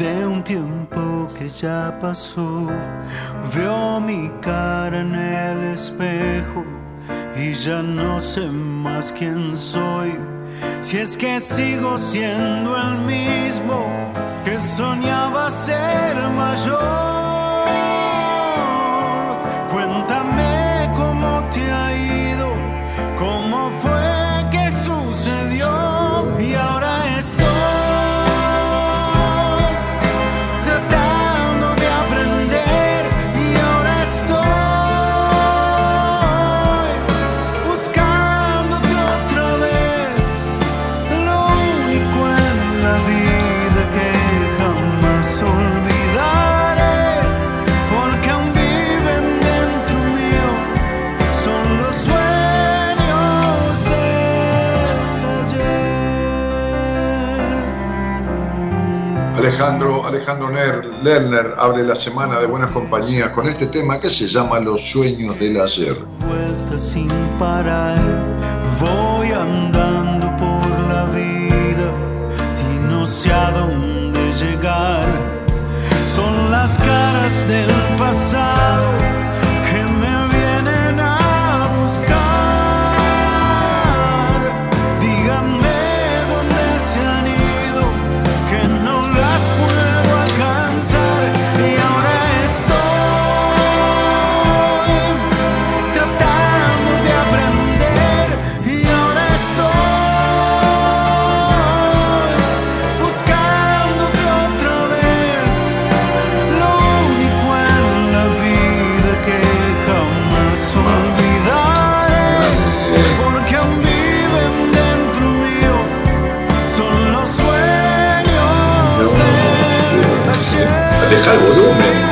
De un tiempo que ya pasó. Veo mi cara en el espejo y ya no sé más quién soy. Si es que sigo siendo el mismo que soñaba ser mayor. Alejandro, Alejandro Lerner abre la semana de buenas compañías con este tema que se llama Los sueños del ayer. Vuelta sin parar, voy andando por la vida y no sé a dónde llegar. Son las caras del pasado deja el volumen.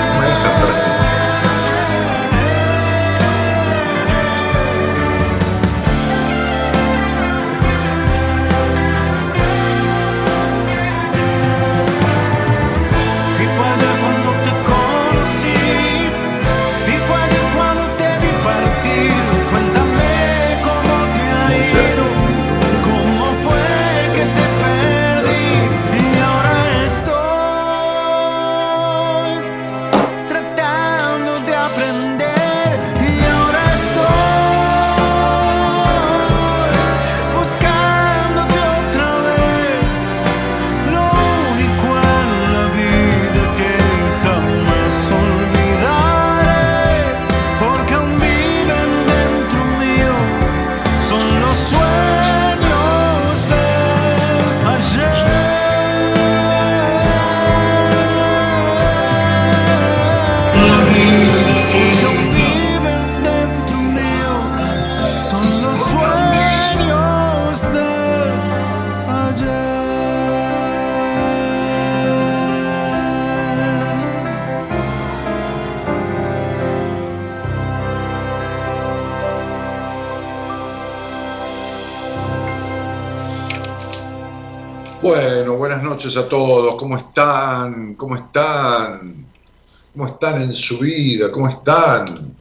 A todos. ¿Cómo están? ¿Cómo están? ¿Cómo están en su vida? ¿Cómo están?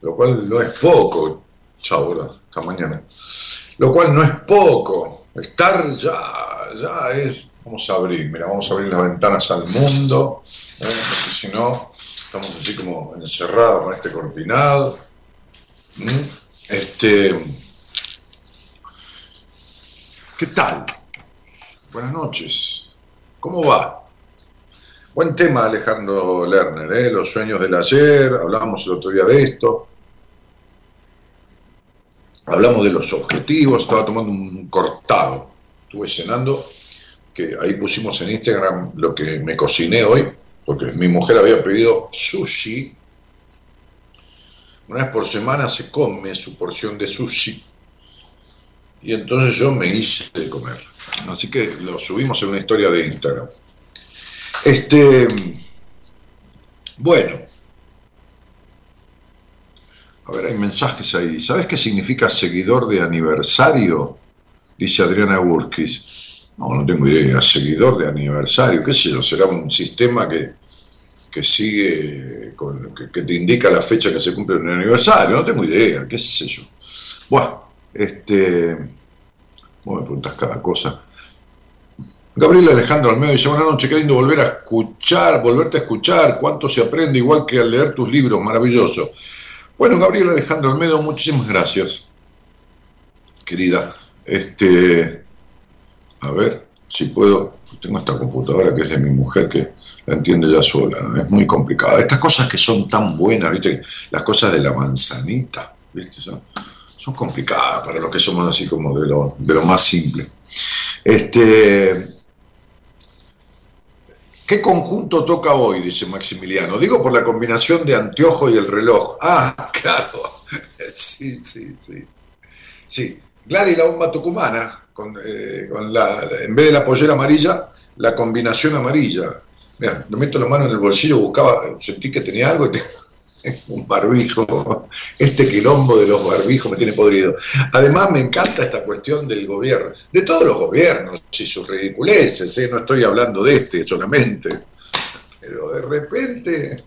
Lo cual no es poco. Chao, hasta mañana. Lo cual no es poco. Estar ya, ya es. Vamos a abrir, mira, vamos a abrir las ventanas al mundo. ¿eh? Si no, estamos así como encerrados con este cortinado. Este. ¿Qué tal? Buenas noches. ¿Cómo va? Buen tema, Alejandro Lerner, ¿eh? los sueños del ayer, hablamos el otro día de esto. hablamos de los objetivos, estaba tomando un cortado, estuve cenando, que ahí pusimos en Instagram lo que me cociné hoy, porque mi mujer había pedido sushi. Una vez por semana se come su porción de sushi. Y entonces yo me hice de comer. Así que lo subimos en una historia de Instagram. Este, bueno, a ver, hay mensajes ahí. ¿Sabes qué significa seguidor de aniversario? Dice Adriana Burkis. No, no tengo idea. Seguidor de aniversario, qué sé yo, será un sistema que, que sigue, con, que, te indica la fecha que se cumple un aniversario. No tengo idea, qué sé yo. Bueno, este. Vos me preguntas cada cosa. Gabriel Alejandro Almedo dice, buenas noches, qué lindo volver a escuchar, volverte a escuchar, cuánto se aprende igual que al leer tus libros, maravilloso. Bueno, Gabriel Alejandro Almedo, muchísimas gracias, querida. Este, a ver si puedo, tengo esta computadora que es de mi mujer que la entiende ya sola, es muy complicada. Estas cosas que son tan buenas, ¿viste? Las cosas de la manzanita, ¿viste? Son, complicadas para los que somos así como de lo, de lo más simple. Este, ¿Qué conjunto toca hoy? Dice Maximiliano. Digo por la combinación de anteojo y el reloj. Ah, claro. Sí, sí, sí. Sí. Gladys la bomba tucumana, con, eh, la, en vez de la pollera amarilla, la combinación amarilla. Mira, me meto la mano en el bolsillo, buscaba, sentí que tenía algo y un barbijo, este quilombo de los barbijos me tiene podrido. Además me encanta esta cuestión del gobierno, de todos los gobiernos y sus ridiculeces, ¿eh? no estoy hablando de este solamente, pero de repente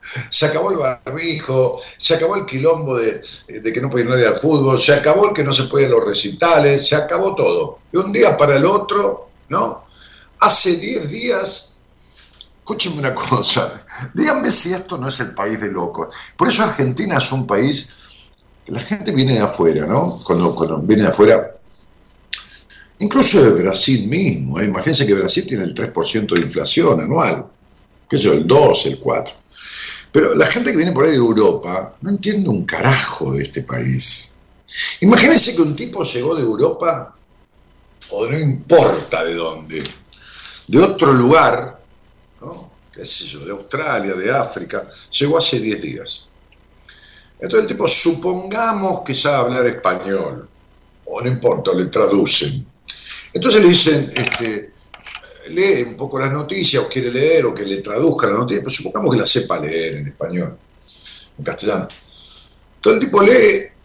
se acabó el barbijo, se acabó el quilombo de, que no puede nadie al fútbol, se acabó el que no se puede los recitales, se acabó todo. De un día para el otro, ¿no? Hace 10 días Escúchenme una cosa, díganme si esto no es el país de locos. Por eso Argentina es un país, la gente viene de afuera, ¿no? Cuando, viene de afuera, incluso de Brasil mismo, ¿eh? imagínense que Brasil tiene el 3% de inflación anual, qué sé el 2, el 4. Pero la gente que viene por ahí de Europa no entiende un carajo de este país. Imagínense que un tipo llegó de Europa, o no importa de dónde, de otro lugar, qué sé yo, de Australia, de África, llegó hace 10 días. Entonces el tipo, supongamos que sabe hablar español, o no importa, le traducen. Entonces le dicen, este, lee un poco las noticias, o quiere leer, o que le traduzca la noticia, pero supongamos que la sepa leer en español, en castellano. Entonces el tipo lee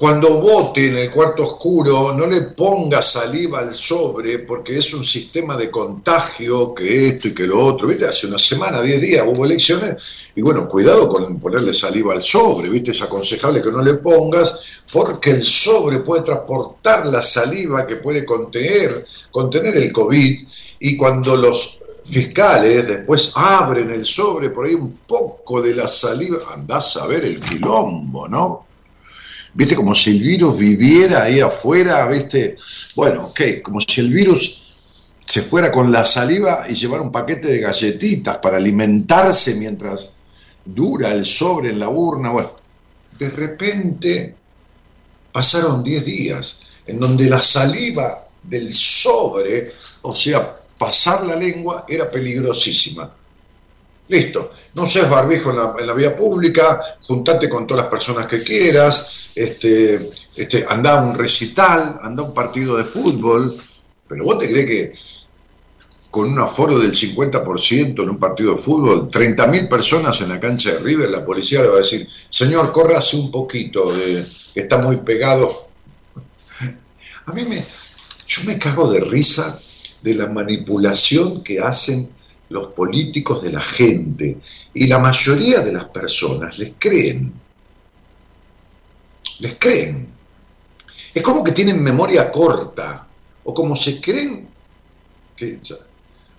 cuando vote en el cuarto oscuro, no le ponga saliva al sobre porque es un sistema de contagio que esto y que lo otro. ¿Viste? Hace una semana, diez días hubo elecciones y bueno, cuidado con ponerle saliva al sobre. ¿Viste? Es aconsejable que no le pongas porque el sobre puede transportar la saliva que puede contener, contener el COVID y cuando los fiscales después abren el sobre por ahí un poco de la saliva, andás a ver el quilombo, ¿no? Viste, como si el virus viviera ahí afuera, viste, bueno, ok, como si el virus se fuera con la saliva y llevara un paquete de galletitas para alimentarse mientras dura el sobre en la urna, bueno, de repente pasaron 10 días en donde la saliva del sobre, o sea, pasar la lengua, era peligrosísima. Listo, no seas barbijo en la, vía pública, juntate con todas las personas que quieras, este, este, anda un recital, anda un partido de fútbol, pero vos te crees que con un aforo del 50% en un partido de fútbol, 30.000 personas en la cancha de River, la policía le va a decir, señor, córrase un poquito, de, está muy pegado. A mí me, yo me cago de risa de la manipulación que hacen los políticos de la gente y la mayoría de las personas les creen. Les creen. Es como que tienen memoria corta o como se creen que...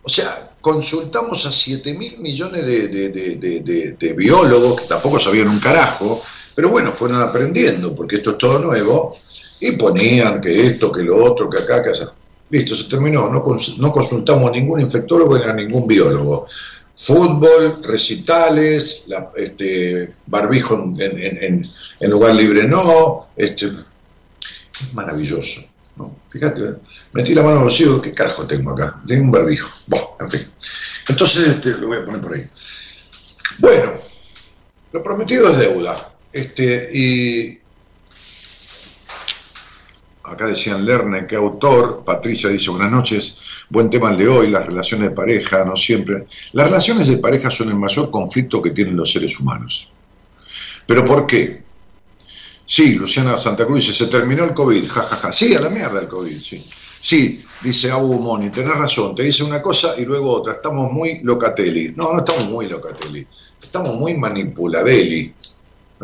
O sea, consultamos a 7 mil millones de, de, biólogos que tampoco sabían un carajo, pero bueno, fueron aprendiendo porque esto es todo nuevo y ponían que esto, que lo otro, que acá, que allá. Listo, se terminó. No, consultamos a ningún infectólogo ni a ningún biólogo. Fútbol, recitales, este, barbijo en, lugar libre no, este, es maravilloso. ¿no? Fíjate, metí la mano el bolsillo, ¿qué carajo tengo acá? Tengo un barbijo. Bueno, en fin. Entonces este, lo voy a poner por ahí. Bueno, lo prometido es deuda. Este, y acá decían Lerner, ¿qué autor? Patricia dice, buenas noches. Buen tema el de hoy, las relaciones de pareja, no siempre. Las relaciones de pareja son el mayor conflicto que tienen los seres humanos. ¿Pero por qué? Sí, Luciana Santa Cruz dice, se terminó el COVID, jajaja. Ja, ja. Sí, a la mierda el COVID, sí. Sí, dice Abu Moni, tenés razón, te dice una cosa y luego otra, estamos muy locatelli. No, no estamos muy locatelli, estamos muy manipuladelli,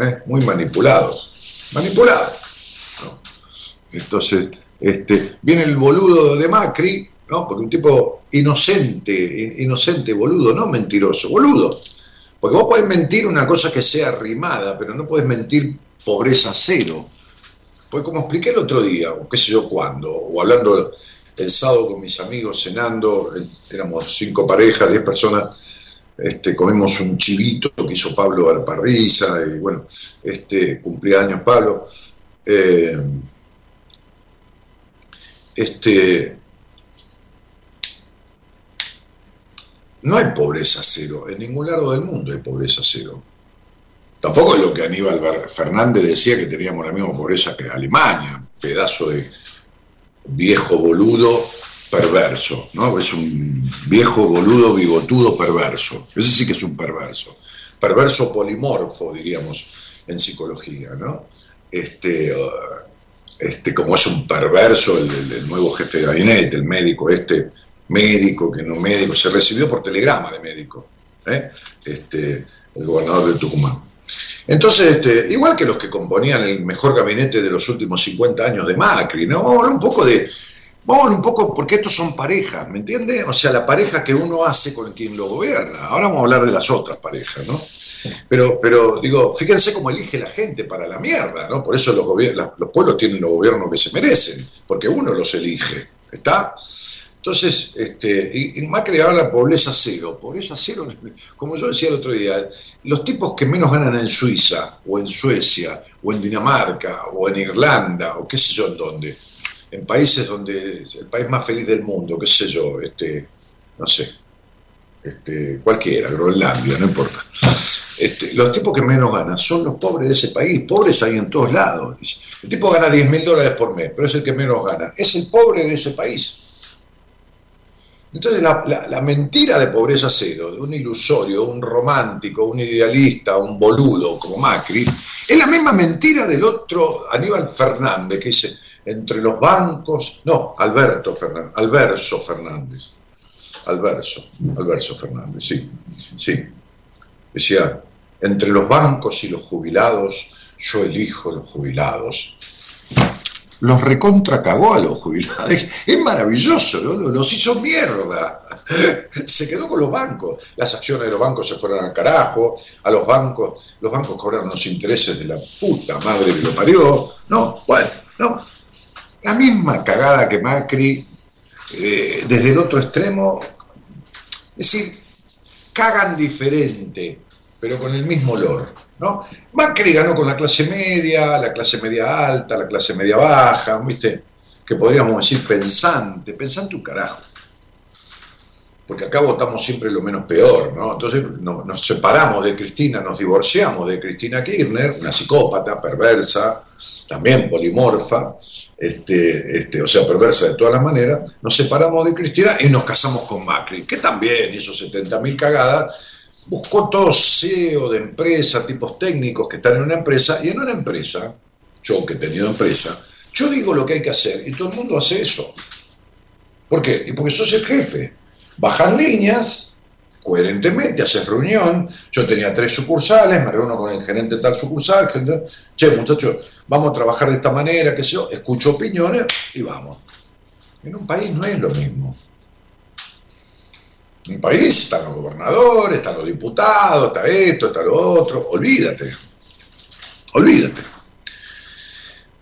¿eh? muy manipulados. Manipulados. Entonces, este, viene el boludo de Macri ¿no? Porque un tipo inocente, inocente, boludo, no mentiroso, boludo. Porque vos podés mentir una cosa que sea rimada, pero no podés mentir pobreza cero. Pues como expliqué el otro día, o qué sé yo cuándo, o hablando el sábado con mis amigos cenando, éramos cinco parejas, diez personas, este, comimos un chivito que hizo Pablo a la parrilla, y bueno, este, cumplía años Pablo. Eh, este, No hay pobreza cero, en ningún lado del mundo hay pobreza cero. Tampoco es lo que Aníbal Fernández decía que teníamos la misma pobreza que Alemania, pedazo de viejo boludo perverso, ¿no? Es un viejo boludo bigotudo perverso. Ese sí que es un perverso. Perverso polimorfo, diríamos, en psicología, ¿no? Este, uh, este como es un perverso el, el nuevo jefe de gabinete, el médico este médico, que no médico, se recibió por telegrama de médico, ¿eh? este, el gobernador de Tucumán. Entonces, este, igual que los que componían el mejor gabinete de los últimos 50 años de Macri, ¿no? Vamos a hablar un poco de, vamos un poco, porque estos son parejas, ¿me entiende? O sea, la pareja que uno hace con quien lo gobierna. Ahora vamos a hablar de las otras parejas, ¿no? Pero, pero digo, fíjense cómo elige la gente para la mierda, ¿no? Por eso los, los pueblos tienen los gobiernos que se merecen, porque uno los elige, ¿está? Entonces, este, y, Macri habla pobreza cero. Pobreza cero, como yo decía el otro día, los tipos que menos ganan en Suiza, o en Suecia, o en Dinamarca, o en Irlanda, o qué sé yo en dónde, en países donde es el país más feliz del mundo, qué sé yo, este, no sé, este, cualquiera, Groenlandia, no importa. Este, los tipos que menos ganan son los pobres de ese país, pobres hay en todos lados. El tipo gana 10 mil dólares por mes, pero es el que menos gana. Es el pobre de ese país. Entonces la, mentira de pobreza cero, de un ilusorio, un romántico, un idealista, un boludo como Macri, es la misma mentira del otro Aníbal Fernández que dice, entre los bancos, no, Alberto Fernández, Alverso Fernández, Alverso, Alverso Fernández, sí, sí, decía, entre los bancos y los jubilados, yo elijo los jubilados los recontra cagó a los jubilados. Es maravilloso, ¿no? los hizo mierda. Se quedó con los bancos. Las acciones de los bancos se fueron al carajo. A los bancos, los bancos cobraron los intereses de la puta madre que lo parió. No, bueno, no. La misma cagada que Macri, eh, desde el otro extremo. Es decir, cagan diferente, pero con el mismo olor. ¿No? Macri ganó con la clase media, la clase media alta, la clase media baja, ¿viste? Que podríamos decir pensante, pensante un carajo. Porque acá votamos siempre lo menos peor, ¿no? Entonces nos separamos de Cristina, nos divorciamos de Cristina Kirchner, una psicópata, perversa, también polimorfa, este, este, o sea, perversa de todas las maneras, nos separamos de Cristina y nos casamos con Macri, que también hizo 70.000 cagadas, buscó todo CEO de empresa, tipos técnicos que están en una empresa, y en una empresa, yo que he tenido empresa, yo digo lo que hay que hacer y todo el mundo hace eso. ¿Por qué? Y porque sos el jefe. Bajan líneas, coherentemente, haces reunión. Yo tenía tres sucursales, me reúno con el gerente de tal sucursal. che, muchachos, vamos a trabajar de esta manera, qué sé yo, escucho opiniones y vamos. En un país no es lo mismo. Un país están los gobernadores, están los diputados, está esto, está lo otro. Olvídate. Olvídate.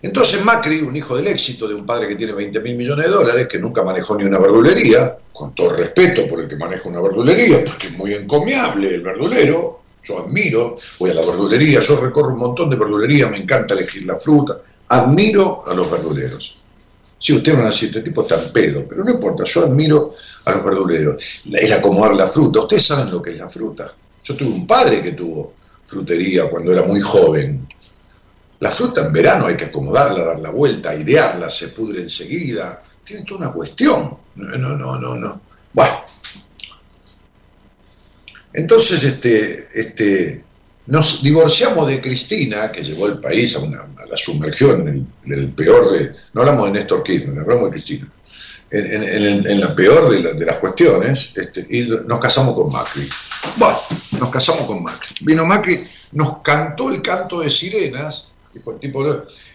Entonces Macri, un hijo del éxito de un padre que tiene 20 mil millones de dólares, que nunca manejó ni una verdulería, con todo respeto por el que maneja una verdulería, porque es muy encomiable el verdulero, yo admiro, voy a la verdulería, yo recorro un montón de verdulerías, me encanta elegir la fruta, admiro a los verduleros. Si sí, ustedes van a decir, este tipo en pedo, pero no importa, yo admiro a los verduleros. El acomodar la fruta, ustedes saben lo que es la fruta. Yo tuve un padre que tuvo frutería cuando era muy joven. La fruta en verano hay que acomodarla, dar la vuelta, airearla, se pudre enseguida. Tiene toda una cuestión. No, no, no, no, no. Bueno. Entonces, este, este, nos divorciamos de Cristina, que llevó el país a, una, a la sumergión en el, peor de. No hablamos de Néstor Kirchner, hablamos de Cristina. En, la peor de, las cuestiones, este, y nos casamos con Macri. Bueno, nos casamos con Macri. Vino Macri, nos cantó el canto de sirenas, tipo,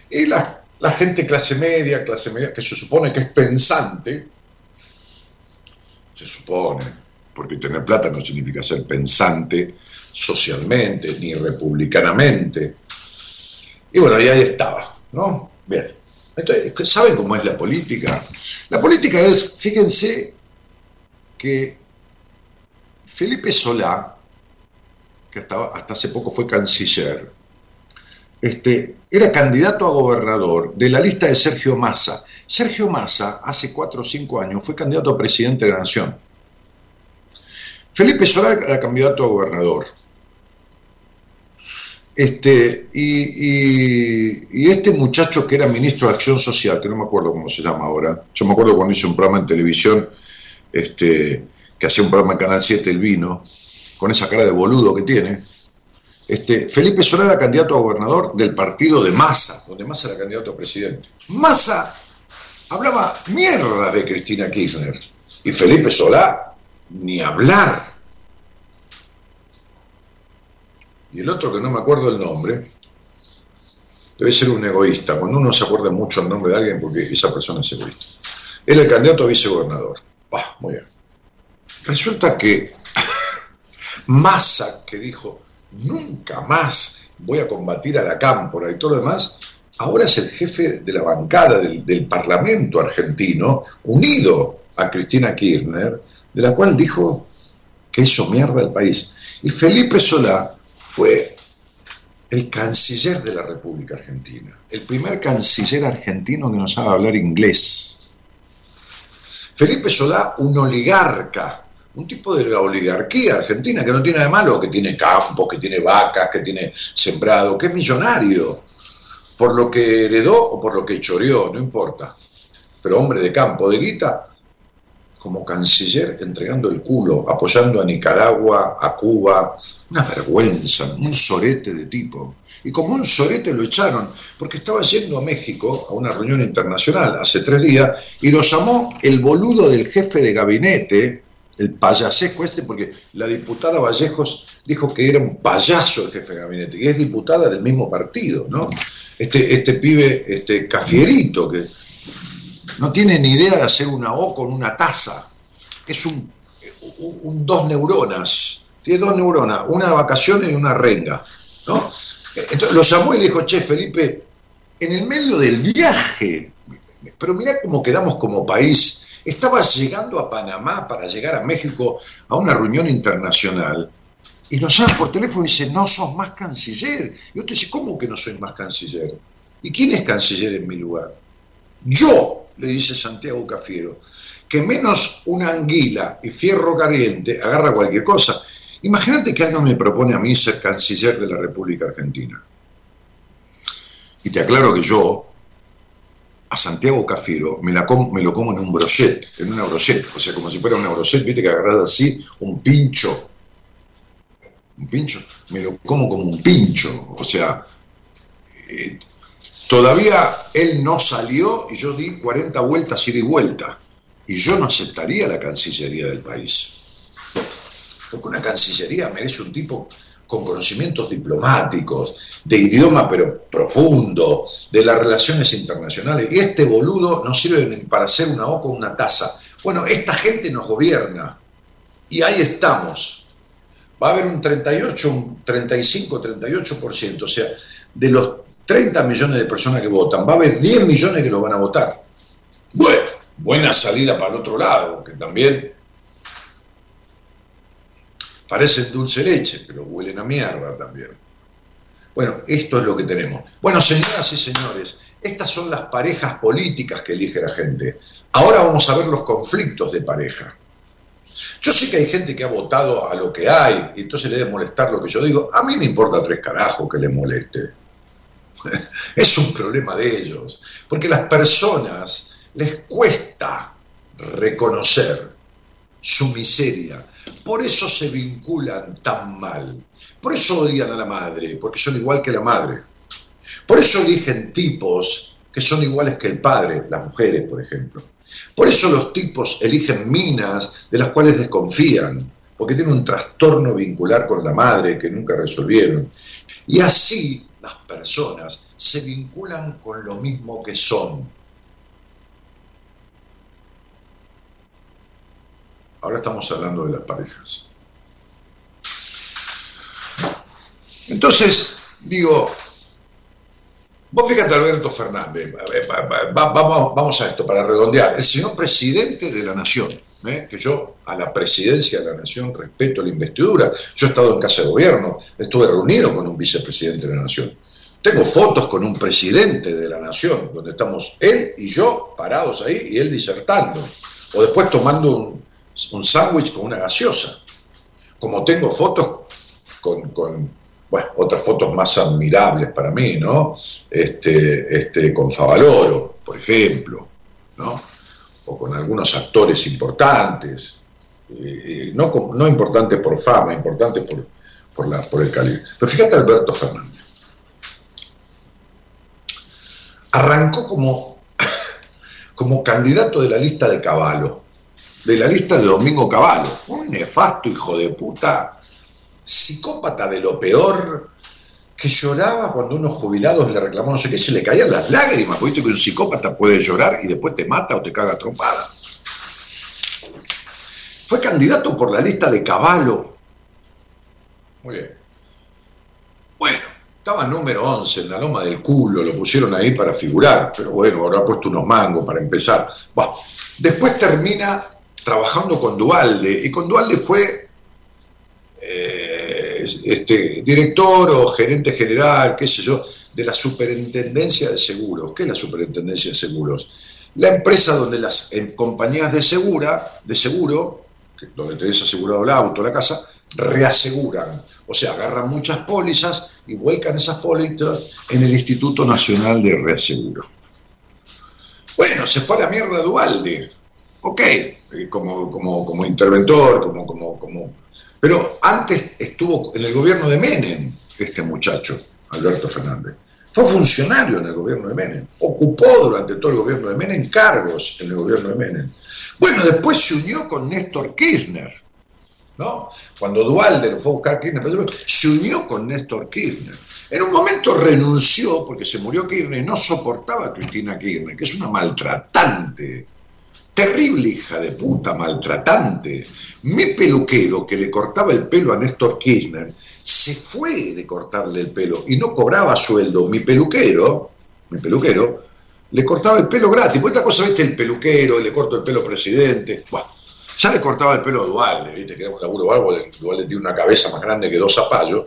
y la, la gente clase media, clase media, que se supone que es pensante, se supone, porque tener plata no significa ser pensante socialmente ni republicanamente. Y bueno, y ahí estaba, ¿no? Bien. Entonces, ¿saben cómo es la política? La política es, fíjense, que Felipe Solá, que hasta, hasta hace poco fue canciller, este, era candidato a gobernador de la lista de Sergio Massa. Sergio Massa, hace cuatro o cinco años, fue candidato a presidente de la Nación. Felipe Solá era candidato a gobernador. Este, y, este muchacho que era ministro de Acción Social, que no me acuerdo cómo se llama ahora, yo me acuerdo cuando hice un programa en televisión, este, que hacía un programa en Canal 7, El Vino, con esa cara de boludo que tiene, este, Felipe Solá era candidato a gobernador del partido de Massa, donde Massa era candidato a presidente. Massa hablaba mierda de Cristina Kirchner y Felipe Solá ni hablar. Y el otro que no me acuerdo el nombre, debe ser un egoísta. Cuando uno se acuerda mucho el nombre de alguien, porque esa persona es egoísta. Era el candidato a vicegobernador. Bah, muy bien. Resulta que Massa, que dijo, nunca más voy a combatir a la cámpora y todo lo demás, ahora es el jefe de la bancada del, del Parlamento argentino, unido a Cristina Kirchner, de la cual dijo que eso mierda el país. Y Felipe Solá fue el canciller de la República Argentina, el primer canciller argentino que nos sabe hablar inglés. Felipe Solá, un oligarca, un tipo de la oligarquía argentina que no tiene nada de malo, que tiene campos, que tiene vacas, que tiene sembrado, que es millonario, por lo que heredó o por lo que choreó, no importa. Pero hombre de campo, de guita, como canciller entregando el culo, apoyando a Nicaragua, a Cuba, una vergüenza, un sorete de tipo. Y como un sorete lo echaron, porque estaba yendo a México a una reunión internacional hace tres días y lo llamó el boludo del jefe de gabinete, el payasesco este, porque la diputada Vallejos dijo que era un payaso el jefe de gabinete, y es diputada del mismo partido, ¿no? Este, este pibe, este cafierito, que no tiene ni idea de hacer una O con una taza. Es un, dos neuronas. Tiene dos neuronas, una de vacaciones y una renga. ¿no? Entonces lo llamó y le dijo, che, Felipe, en el medio del viaje, pero mira cómo quedamos como país. Estabas llegando a Panamá para llegar a México a una reunión internacional y nos llama por teléfono y dice, no sos más canciller. Y te dice, ¿cómo que no soy más canciller? ¿Y quién es canciller en mi lugar? Yo, le dice Santiago Cafiero, que menos una anguila y fierro caliente agarra cualquier cosa. Imagínate que alguien me propone a mí ser canciller de la República Argentina. Y te aclaro que yo, a Santiago Cafiero, me, lo como en un brochet, en una brochet, o sea, como si fuera una brochet, viste que agarras así, un pincho, un pincho, me lo como como un pincho, o sea, eh, Todavía él no salió y yo di 40 vueltas y di vuelta. Y yo no aceptaría la Cancillería del país. Porque una Cancillería merece un tipo con conocimientos diplomáticos, de idioma pero profundo, de las relaciones internacionales. Y este boludo no sirve para hacer una O una taza. Bueno, esta gente nos gobierna. Y ahí estamos. Va a haber un 38, un 35, 38%. O sea, de los 30 millones de personas que votan, va a haber 10 millones que lo van a votar. Bueno, buena salida para el otro lado, que también parecen dulce leche, pero huelen a mierda también. Bueno, esto es lo que tenemos. Bueno, señoras y señores, estas son las parejas políticas que elige la gente. Ahora vamos a ver los conflictos de pareja. Yo sé que hay gente que ha votado a lo que hay, y entonces le debe molestar lo que yo digo. A mí me importa tres carajos que le moleste. Es un problema de ellos, porque las personas les cuesta reconocer su miseria. Por eso se vinculan tan mal. Por eso odian a la madre, porque son igual que la madre. Por eso eligen tipos que son iguales que el padre, las mujeres, por ejemplo. Por eso los tipos eligen minas de las cuales desconfían, porque tienen un trastorno vincular con la madre que nunca resolvieron. Y así las personas se vinculan con lo mismo que son. Ahora estamos hablando de las parejas. Entonces, digo, vos fíjate Alberto Fernández, vamos, vamos a esto, para redondear, el señor presidente de la nación, ¿eh? que yo a la presidencia de la nación respeto la investidura, yo he estado en casa de gobierno, estuve reunido con un vicepresidente de la nación, tengo fotos con un presidente de la nación, donde estamos él y yo parados ahí y él disertando, o después tomando un, sándwich con una gaseosa, como tengo fotos con, con bueno, otras fotos más admirables para mí, ¿no? Este, este, con Favaloro, por ejemplo, ¿no? O con algunos actores importantes, eh, no, no importantes por fama, importantes por, por, la, por el calibre. Pero fíjate Alberto Fernández. Arrancó como, como candidato de la lista de Caballo, de la lista de Domingo Caballo, un nefasto hijo de puta psicópata de lo peor, que lloraba cuando unos jubilados le reclamó no sé qué, se le caían las lágrimas, porque que un psicópata puede llorar y después te mata o te caga trompada. Fue candidato por la lista de Caballo. Muy bien. Bueno, estaba número 11 en la loma del culo, lo pusieron ahí para figurar, pero bueno, ahora puesto unos mangos para empezar. Después termina trabajando con Dualde, y con Dualde fue eh, este, director o gerente general, qué sé yo, de la superintendencia de seguros. ¿Qué es la superintendencia de seguros? La empresa donde las compañías de, segura, de seguro, donde tenés asegurado el auto, la casa, reaseguran. O sea, agarran muchas pólizas y vuelcan esas pólizas en el Instituto Nacional de Reaseguro. Bueno, se fue a la mierda Dualde. Ok, eh, como, como, como interventor, como, como, como pero antes estuvo en el gobierno de Menem, este muchacho, Alberto Fernández. Fue funcionario en el gobierno de Menem. Ocupó durante todo el gobierno de Menem cargos en el gobierno de Menem. Bueno, después se unió con Néstor Kirchner. ¿no? Cuando Dualde lo fue a buscar Kirchner, se unió con Néstor Kirchner. En un momento renunció porque se murió Kirchner y no soportaba a Cristina Kirchner, que es una maltratante terrible hija de puta, maltratante. Mi peluquero que le cortaba el pelo a Néstor Kirchner se fue de cortarle el pelo y no cobraba sueldo. Mi peluquero, mi peluquero, le cortaba el pelo gratis. Pues otra cosa, viste, el peluquero, le corto el pelo presidente. Bueno, ya le cortaba el pelo a Dualde, viste, que era un laburo algo, Dualde tiene una cabeza más grande que dos zapallos.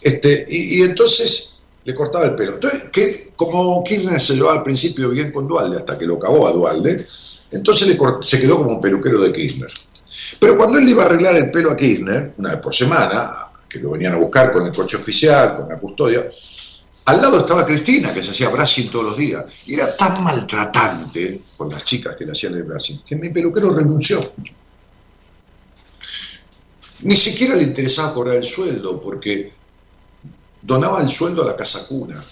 Este, y, entonces le cortaba el pelo. Entonces, que, como Kirchner se llevaba al principio bien con Dualde, hasta que lo acabó a Dualde, entonces se quedó como un peluquero de Kirchner. Pero cuando él iba a arreglar el pelo a Kirchner, una vez por semana, que lo venían a buscar con el coche oficial, con la custodia, al lado estaba Cristina, que se hacía brushing todos los días. Y era tan maltratante con las chicas que le hacían el brushing, que mi peluquero renunció. Ni siquiera le interesaba cobrar el sueldo, porque donaba el sueldo a la casa cuna.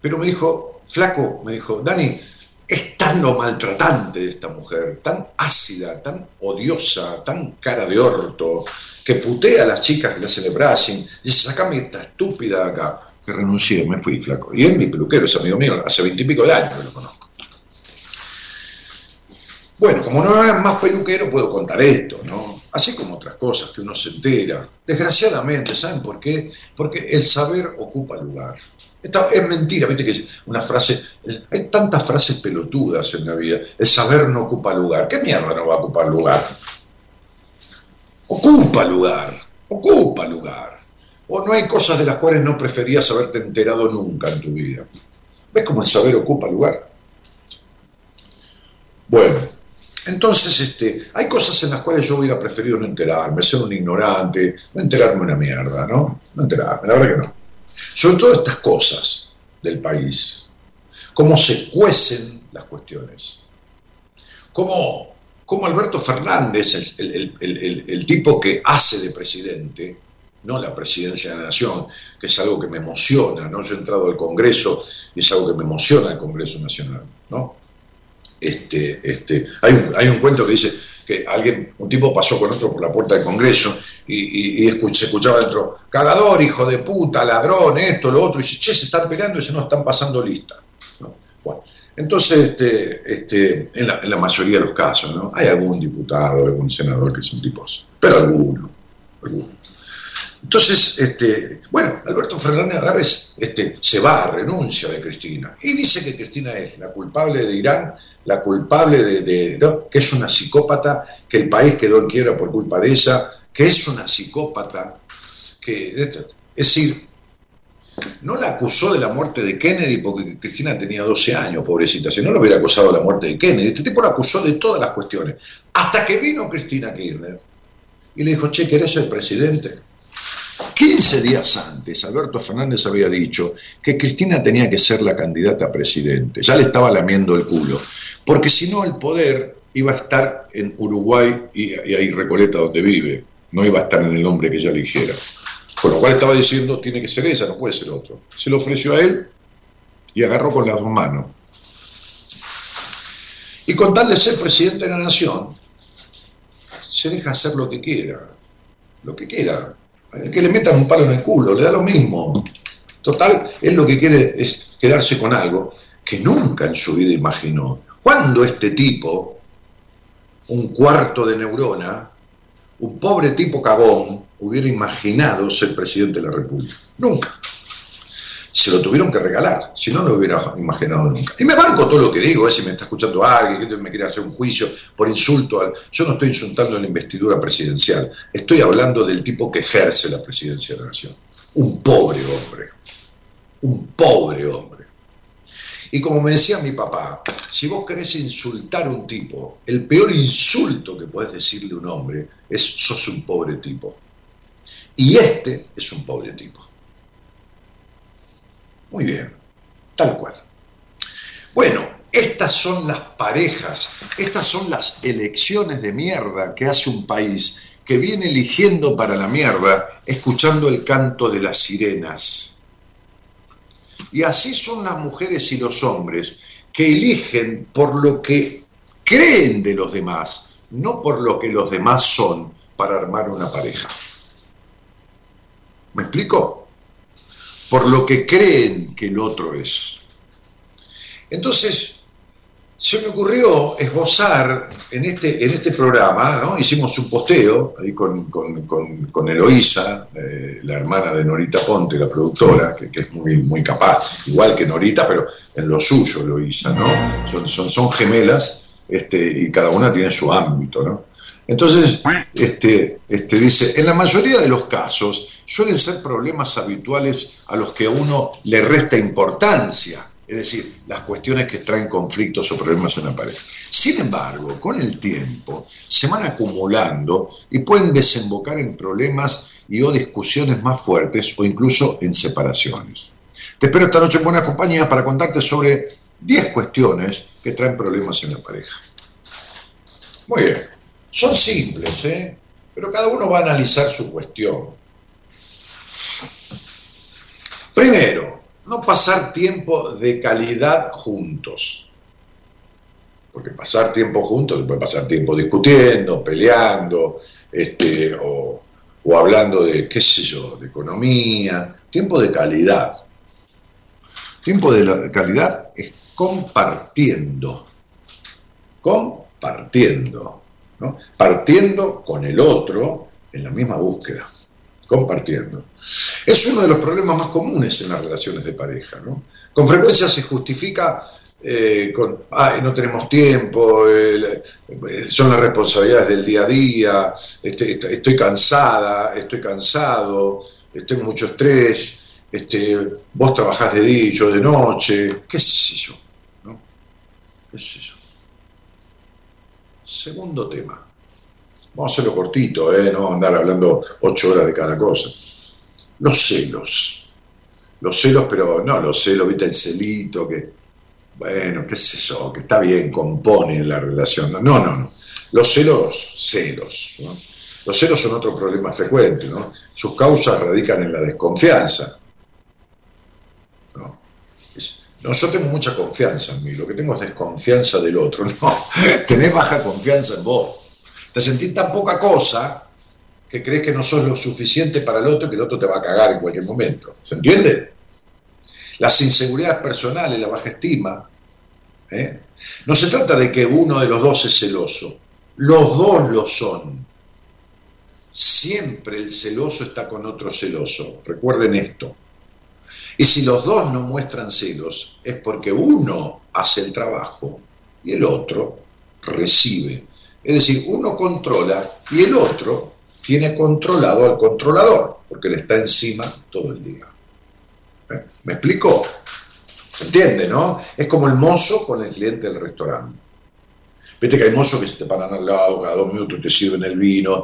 Pero me dijo, flaco, me dijo, Dani, es tan lo maltratante de esta mujer, tan ácida, tan odiosa, tan cara de orto, que putea a las chicas que le hacen el brushing, y dice, sacame esta estúpida acá, que renuncié, me fui flaco. Y es mi peluquero, es amigo mío, hace veintipico de años que lo conozco. Bueno, como no hay más peluquero, puedo contar esto, ¿no? Así como otras cosas que uno se entera. Desgraciadamente, ¿saben por qué? Porque el saber ocupa lugar. es mentira, viste que una frase, hay tantas frases pelotudas en la vida. El saber no ocupa lugar. ¿Qué mierda no va a ocupar lugar? Ocupa lugar, ocupa lugar. O no hay cosas de las cuales no preferías haberte enterado nunca en tu vida. ¿Ves cómo el saber ocupa lugar? Bueno, entonces este, hay cosas en las cuales yo hubiera preferido no enterarme, ser un ignorante, no enterarme una mierda, ¿no? No enterarme, la verdad que no. Sobre todo estas cosas del país, cómo se cuecen las cuestiones, cómo, cómo Alberto Fernández, el, tipo que hace de presidente, no la presidencia de la nación, que es algo que me emociona, ¿no? Yo he entrado al Congreso y es algo que me emociona el Congreso Nacional, ¿no? Este, este, hay, un, hay un cuento que dice que alguien, un tipo pasó con otro por la puerta del Congreso y, se escuchaba dentro, cagador, hijo de puta, ladrón, esto, lo otro, y dice, che, se están peleando y se no están pasando lista. entonces, este, este, en, la, mayoría de los casos, ¿no? Hay algún diputado, algún senador que son tipos, pero alguno, alguno. Entonces, este, bueno, Alberto Fernández Agarres este, se va, renuncia de Cristina. Y dice que Cristina es la culpable de Irán, la culpable de, que es una psicópata, que el país quedó en quiebra por culpa de ella, que es una psicópata, que, es decir, no la acusó de la muerte de Kennedy porque Cristina tenía 12 años, pobrecita, si no lo hubiera acusado de la muerte de Kennedy, este tipo la acusó de todas las cuestiones, hasta que vino Cristina Kirchner y le dijo, che, ¿querés ser presidente? 15 días antes, Alberto Fernández había dicho que Cristina tenía que ser la candidata a presidente. Ya le estaba lamiendo el culo. Porque si no, el poder iba a estar en Uruguay y, ahí Recoleta, donde vive. No iba a estar en el nombre que ella eligiera. Con lo cual estaba diciendo, tiene que ser ella, no puede ser otro. Se lo ofreció a él y agarró con las dos manos. Y con tal de ser presidente de la nación, se deja hacer lo que quiera. Lo que quiera que le metan un palo en el culo, le da lo mismo. Total, él lo que quiere es quedarse con algo que nunca en su vida imaginó. ¿Cuándo este tipo, un cuarto de neurona, un pobre tipo cagón, hubiera imaginado ser presidente de la República? Nunca se lo tuvieron que regalar, si no, lo hubiera imaginado nunca. Y me banco todo lo que digo, eh, si me está escuchando alguien que me quiere hacer un juicio por insulto. Al... Yo no estoy insultando a la investidura presidencial, estoy hablando del tipo que ejerce la presidencia de la nación. Un pobre hombre, un pobre hombre. Y como me decía mi papá, si vos querés insultar a un tipo, el peor insulto que puedes decirle a un hombre es sos un pobre tipo. Y este es un pobre tipo. Muy bien, tal cual. Bueno, estas son las parejas, estas son las elecciones de mierda que hace un país que viene eligiendo para la mierda escuchando el canto de las sirenas. Y así son las mujeres y los hombres que eligen por lo que creen de los demás, no por lo que los demás son para armar una pareja. ¿Me explico? Por lo que creen que el otro es. Entonces, se me ocurrió esbozar en este, en este programa, ¿no? hicimos un posteo ahí con, con, Eloísa, eh, la hermana de Norita Ponte, la productora, que, es muy, muy capaz, igual que Norita, pero en lo suyo Eloísa, ¿no? Son, son, son gemelas este, y cada una tiene su ámbito, ¿no? Entonces, este, este, dice, en la mayoría de los casos suelen ser problemas habituales a los que a uno le resta importancia, es decir, las cuestiones que traen conflictos o problemas en la pareja. Sin embargo, con el tiempo se van acumulando y pueden desembocar en problemas y o discusiones más fuertes o incluso en separaciones. Te espero esta noche en buena compañía para contarte sobre 10 cuestiones que traen problemas en la pareja. Muy bien. Son simples, ¿eh? pero cada uno va a analizar su cuestión. Primero, no pasar tiempo de calidad juntos. Porque pasar tiempo juntos, se puede pasar tiempo discutiendo, peleando, este, o, o hablando de, qué sé yo, de economía. Tiempo de calidad. Tiempo de calidad es compartiendo. Compartiendo partiendo con el otro en la misma búsqueda. compartiendo. Es uno de los problemas más comunes en las relaciones de pareja. Con frecuencia se justifica eh, con, no tenemos tiempo, eh, son las responsabilidades del día a día, este, estoy cansada, estoy cansado, tengo mucho estrés, este, vos trabajás de día, yo de noche, qué sé yo, ¿no? ¿Qué sé yo? Segundo tema. Vamos a hacerlo cortito, ¿eh? no andar hablando ocho horas de cada cosa. Los celos. Los celos, pero no los celos, viste, el celito, que, bueno, qué sé yo, que está bien, compone la relación. No, no, no. Los celos, celos. ¿no? Los celos son otro problema frecuente, ¿no? Sus causas radican en la desconfianza. ¿no? No, yo tengo mucha confianza en mí, lo que tengo es desconfianza del otro. No, tenés baja confianza en vos. Te sentís tan poca cosa que crees que no sos lo suficiente para el otro que el otro te va a cagar en cualquier momento. ¿Se entiende? Las inseguridades personales, la baja estima. ¿eh? No se trata de que uno de los dos es celoso. Los dos lo son. Siempre el celoso está con otro celoso. Recuerden esto. Y si los dos no muestran celos, es porque uno hace el trabajo y el otro recibe. Es decir, uno controla y el otro tiene controlado al controlador, porque le está encima todo el día. ¿Eh? ¿Me explico? ¿Se entiende, no? Es como el mozo con el cliente del restaurante. Viste que hay mozos que se te paran al lado, cada dos minutos te sirven el vino.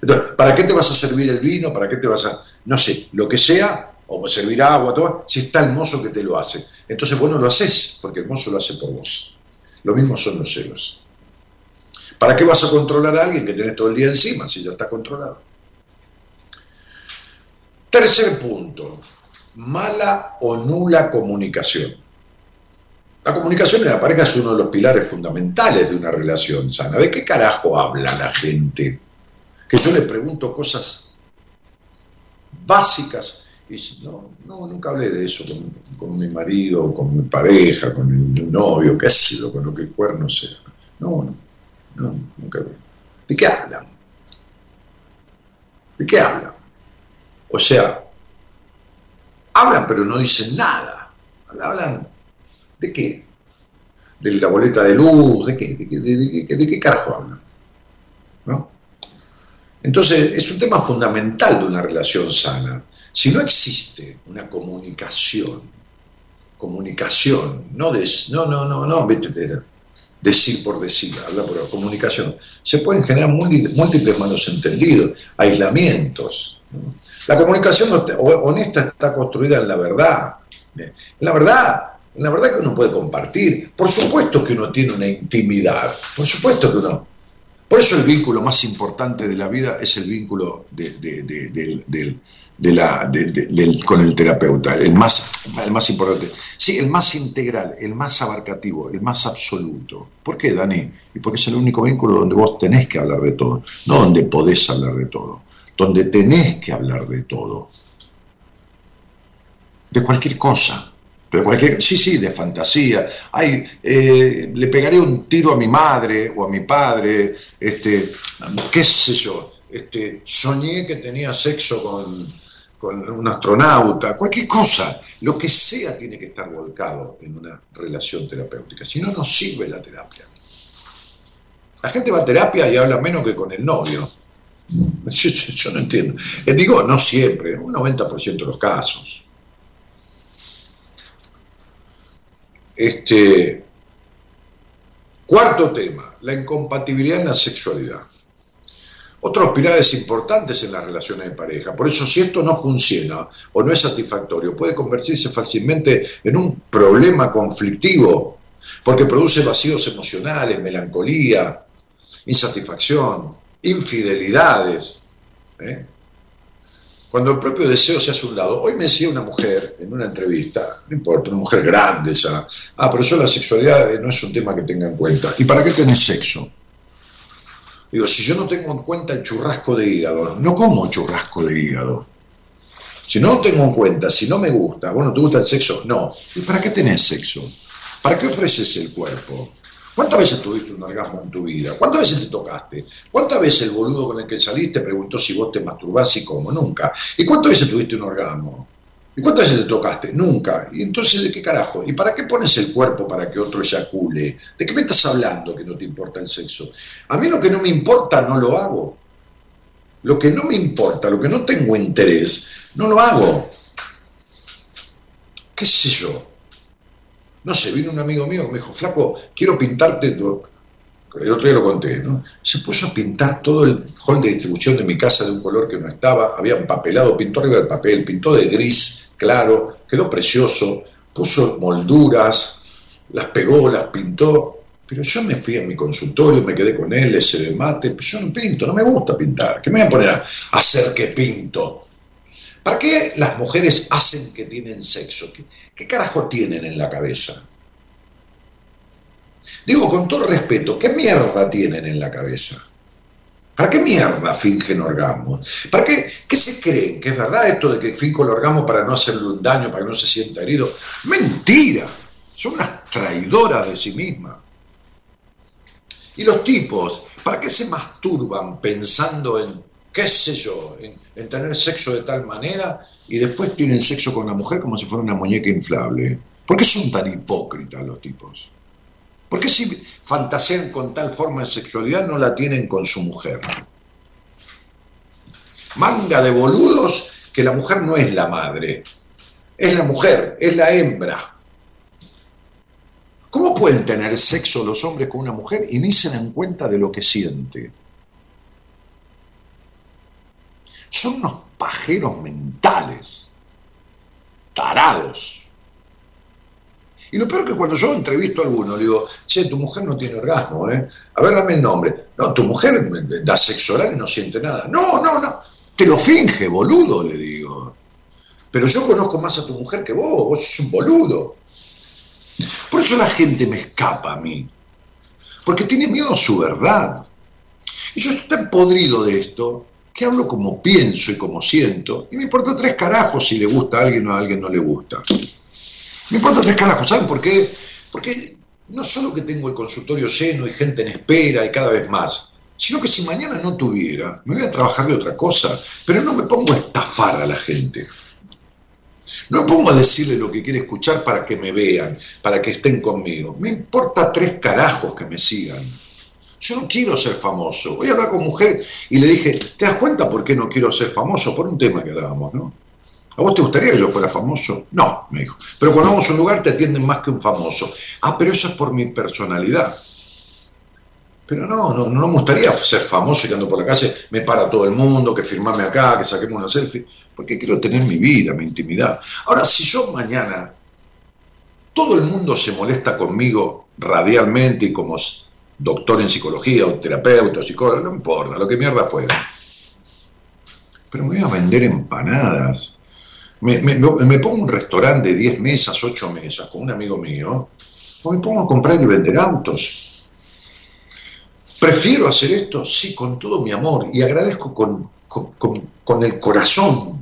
Entonces, ¿para qué te vas a servir el vino? ¿Para qué te vas a.? No sé, lo que sea, o servir agua, todo, si está el mozo que te lo hace. Entonces vos no lo haces, porque el mozo lo hace por vos. Lo mismo son los celos. ¿Para qué vas a controlar a alguien que tenés todo el día encima si ya está controlado? Tercer punto, mala o nula comunicación. La comunicación en la pareja es uno de los pilares fundamentales de una relación sana. ¿De qué carajo habla la gente? Que yo le pregunto cosas básicas y no, no, nunca hablé de eso con, mi marido, con mi pareja, con mi, novio, qué sido, con lo que el cuerno sea. No, no, nunca hablé. ¿De qué hablan? ¿De qué hablan? O sea, hablan pero no dicen nada. Hablan, ¿de qué? ¿De la boleta de luz? ¿De qué? ¿De qué, de qué carajo hablan? ¿No? Entonces, es un tema fundamental de una relación sana. Si no existe una comunicación, comunicación, no, des, no, no, no, no, decir por decir, habla por comunicación, se pueden generar múltiples malos entendidos, aislamientos. La comunicación honesta está construida en la verdad. En la verdad, en la verdad que uno puede compartir. Por supuesto que uno tiene una intimidad, por supuesto que uno por eso el vínculo más importante de la vida es el vínculo de, la, con el terapeuta, el más, el más importante. Sí, el más integral, el más abarcativo, el más absoluto. ¿Por qué, Dani? Y porque es el único vínculo donde vos tenés que hablar de todo, no donde podés hablar de todo, donde tenés que hablar de todo. De cualquier cosa. Pero cualquier, sí, sí, de fantasía. Ay, eh, le pegaré un tiro a mi madre o a mi padre, este, qué sé yo, este, soñé que tenía sexo con, con un astronauta, cualquier cosa, lo que sea tiene que estar volcado en una relación terapéutica, si no, no sirve la terapia. La gente va a terapia y habla menos que con el novio. Yo, no entiendo. Eh, digo, no siempre, un 90% de los casos. Este, cuarto tema, la incompatibilidad en la sexualidad. Otros pilares importantes en las relaciones de pareja. Por eso, si esto no funciona o no es satisfactorio, puede convertirse fácilmente en un problema conflictivo, porque produce vacíos emocionales, melancolía, insatisfacción, infidelidades. ¿eh? Cuando el propio deseo se hace un lado. Hoy me decía una mujer en una entrevista, no importa, una mujer grande, esa, ah, pero yo la sexualidad no es un tema que tenga en cuenta. ¿Y para qué tenés sexo? Digo, si yo no tengo en cuenta el churrasco de hígado, no como churrasco de hígado. Si no tengo en cuenta, si no me gusta, bueno, ¿te gusta el sexo? No. ¿Y para qué tenés sexo? ¿Para qué ofreces el cuerpo? ¿Cuántas veces tuviste un orgasmo en tu vida? ¿Cuántas veces te tocaste? ¿Cuántas veces el boludo con el que saliste preguntó si vos te masturbás y cómo? Nunca. ¿Y cuántas veces tuviste un orgasmo? ¿Y cuántas veces te tocaste? Nunca. ¿Y entonces de qué carajo? ¿Y para qué pones el cuerpo para que otro eyacule? ¿De qué me estás hablando que no te importa el sexo? A mí lo que no me importa no lo hago. Lo que no me importa, lo que no tengo interés, no lo hago. ¿Qué sé yo? No sé, vino un amigo mío que me dijo, flaco, quiero pintarte, el otro día lo conté, ¿no? Se puso a pintar todo el hall de distribución de mi casa de un color que no estaba, había empapelado, pintó arriba del papel, pintó de gris, claro, quedó precioso, puso molduras, las pegó, las pintó, pero yo me fui a mi consultorio, me quedé con él, ese de mate, yo no pinto, no me gusta pintar, ¿qué me voy a poner a hacer que pinto? ¿Para qué las mujeres hacen que tienen sexo? ¿Qué, carajo tienen en la cabeza? Digo con todo respeto, ¿qué mierda tienen en la cabeza? ¿Para qué mierda fingen orgasmo? ¿Para qué, qué se creen? ¿Que es verdad esto de que finco el orgasmo para no hacerle un daño, para que no se sienta herido? Mentira. Son unas traidoras de sí mismas. Y los tipos, ¿para qué se masturban pensando en qué sé yo, en, tener sexo de tal manera y después tienen sexo con la mujer como si fuera una muñeca inflable. ¿Por qué son tan hipócritas los tipos? ¿Por qué si fantasean con tal forma de sexualidad no la tienen con su mujer? Manga de boludos que la mujer no es la madre, es la mujer, es la hembra. ¿Cómo pueden tener sexo los hombres con una mujer y ni se dan cuenta de lo que siente? Son unos pajeros mentales, tarados. Y lo peor es que cuando yo entrevisto a alguno, le digo, che, tu mujer no tiene orgasmo, ¿eh? A ver, dame el nombre. No, tu mujer da sexo oral y no siente nada. No, no, no. Te lo finge, boludo, le digo. Pero yo conozco más a tu mujer que vos, vos sos un boludo. Por eso la gente me escapa a mí. Porque tiene miedo a su verdad. Y yo estoy tan podrido de esto que hablo como pienso y como siento, y me importa tres carajos si le gusta a alguien o a alguien no le gusta. Me importa tres carajos, ¿saben por qué? Porque no solo que tengo el consultorio lleno y gente en espera y cada vez más, sino que si mañana no tuviera, me voy a trabajar de otra cosa, pero no me pongo a estafar a la gente. No me pongo a decirle lo que quiere escuchar para que me vean, para que estén conmigo. Me importa tres carajos que me sigan. Yo no quiero ser famoso. Voy a hablar con mujer y le dije, ¿te das cuenta por qué no quiero ser famoso? Por un tema que hablábamos, ¿no? ¿A vos te gustaría que yo fuera famoso? No, me dijo. Pero cuando vamos a un lugar te atienden más que un famoso. Ah, pero eso es por mi personalidad. Pero no, no, no me gustaría ser famoso y ando por la calle, me para todo el mundo, que firmame acá, que saquemos una selfie, porque quiero tener mi vida, mi intimidad. Ahora, si yo mañana todo el mundo se molesta conmigo radialmente y como doctor en psicología o terapeuta o psicólogo, no importa, lo que mierda fuera. Pero me voy a vender empanadas. Me, pongo un restaurante de 10 mesas, 8 mesas con un amigo mío, o me pongo a comprar y vender autos. ¿Prefiero hacer esto? Sí, con todo mi amor y agradezco con, con el corazón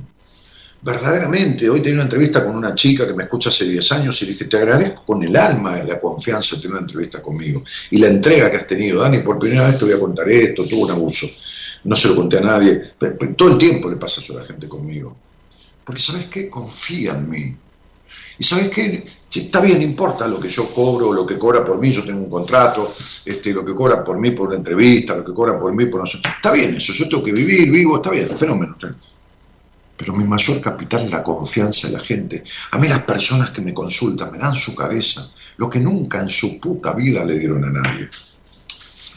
verdaderamente, hoy tenía una entrevista con una chica que me escucha hace 10 años y dije, te agradezco con el alma la confianza de tener una entrevista conmigo y la entrega que has tenido. Dani, por primera vez te voy a contar esto, tuvo un abuso. No se lo conté a nadie. todo el tiempo le pasa eso a la gente conmigo. Porque, ¿sabes qué? Confía en mí. Y ¿sabes qué? Está bien, no importa lo que yo cobro, lo que cobra por mí, yo tengo un contrato, este, lo que cobra por mí por una entrevista, lo que cobra por mí por no sé. Está bien eso, yo tengo que vivir, vivo, está bien, fenómeno. Pero mi mayor capital es la confianza de la gente. A mí las personas que me consultan me dan su cabeza, lo que nunca en su puta vida le dieron a nadie.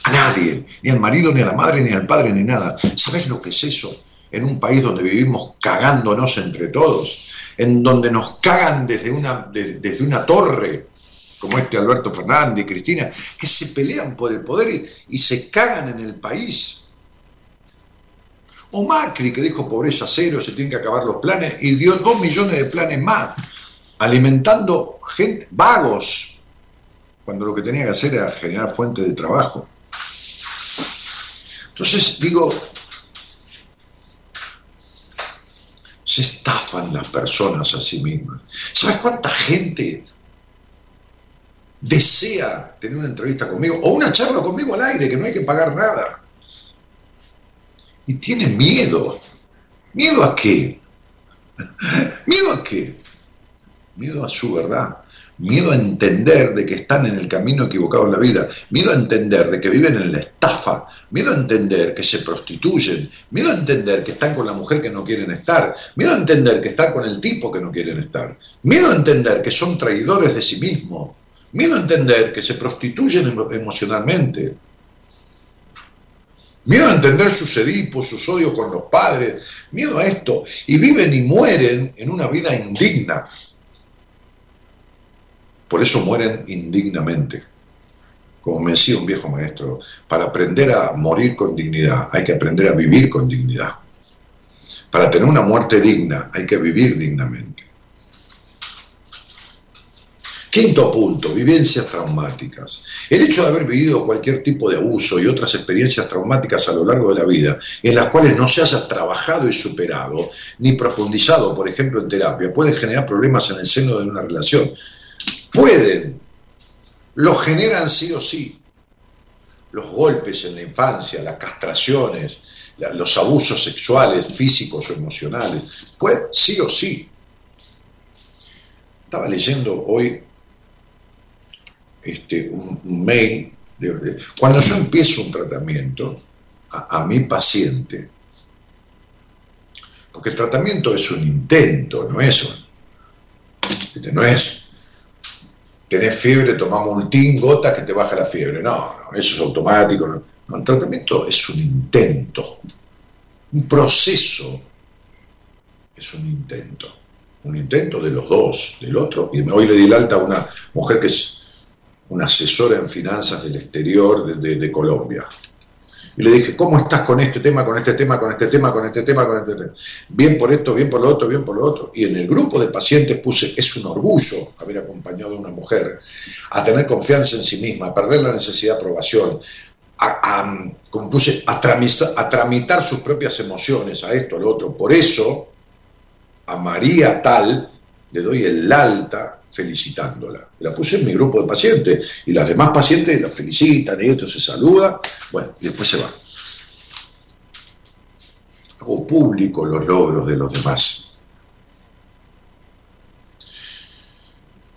A nadie, ni al marido, ni a la madre, ni al padre, ni nada. ¿Sabes lo que es eso? En un país donde vivimos cagándonos entre todos, en donde nos cagan desde una, desde una torre, como este Alberto Fernández y Cristina, que se pelean por el poder y se cagan en el país o Macri, que dijo pobreza cero, se tienen que acabar los planes, y dio dos millones de planes más, alimentando gente, vagos, cuando lo que tenía que hacer era generar fuentes de trabajo. Entonces, digo, se estafan las personas a sí mismas. ¿Sabes cuánta gente desea tener una entrevista conmigo o una charla conmigo al aire, que no hay que pagar nada. Y tiene miedo. ¿Miedo a qué? ¿Miedo a qué? Miedo a su verdad. Miedo a entender de que están en el camino equivocado en la vida. Miedo a entender de que viven en la estafa. Miedo a entender que se prostituyen. Miedo a entender que están con la mujer que no quieren estar. Miedo a entender que están con el tipo que no quieren estar. Miedo a entender que son traidores de sí mismos. Miedo a entender que se prostituyen emocionalmente. Miedo a entender sus edipos, sus odios con los padres. Miedo a esto. Y viven y mueren en una vida indigna. Por eso mueren indignamente. Como me decía un viejo maestro, para aprender a morir con dignidad hay que aprender a vivir con dignidad. Para tener una muerte digna hay que vivir dignamente. Quinto punto, vivencias traumáticas. El hecho de haber vivido cualquier tipo de abuso y otras experiencias traumáticas a lo largo de la vida, en las cuales no se haya trabajado y superado, ni profundizado, por ejemplo, en terapia, puede generar problemas en el seno de una relación. Pueden, lo generan sí o sí. Los golpes en la infancia, las castraciones, los abusos sexuales, físicos o emocionales, pues sí o sí. Estaba leyendo hoy este, un, mail. cuando yo empiezo un tratamiento a, mi paciente, porque el tratamiento es un intento, no es no es tenés fiebre, tomamos un tin, gota que te baja la fiebre. No, eso es automático. No. el tratamiento es un intento, un proceso es un intento. Un intento de los dos, del otro. Y hoy le di el alta a una mujer que es una asesora en finanzas del exterior de, Colombia. Y le dije, ¿cómo estás con este tema, con este tema, con este tema, con este tema, con este tema? Bien por esto, bien por lo otro, bien por lo otro. Y en el grupo de pacientes puse, es un orgullo haber acompañado a una mujer a tener confianza en sí misma, a perder la necesidad de aprobación, a, como puse, a, a tramitar sus propias emociones, a esto, a lo otro. Por eso, a María tal, le doy el alta felicitándola. La puse en mi grupo de pacientes y las demás pacientes la felicitan y esto se saluda, bueno, y después se va. Hago público los logros de los demás.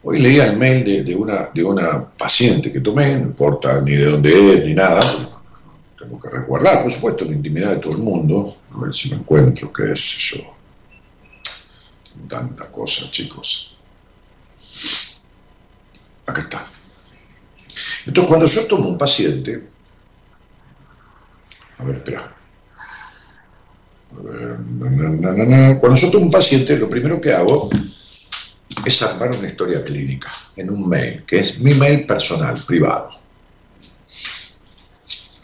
Hoy leía el mail de, una, de una paciente que tomé, no importa ni de dónde es ni nada, tengo que resguardar, por supuesto, la intimidad de todo el mundo, a ver si me encuentro, qué es yo. Tanta cosa, chicos. Acá está. Entonces, cuando yo tomo un paciente, a ver, espera. Cuando yo tomo un paciente, lo primero que hago es armar una historia clínica en un mail, que es mi mail personal, privado.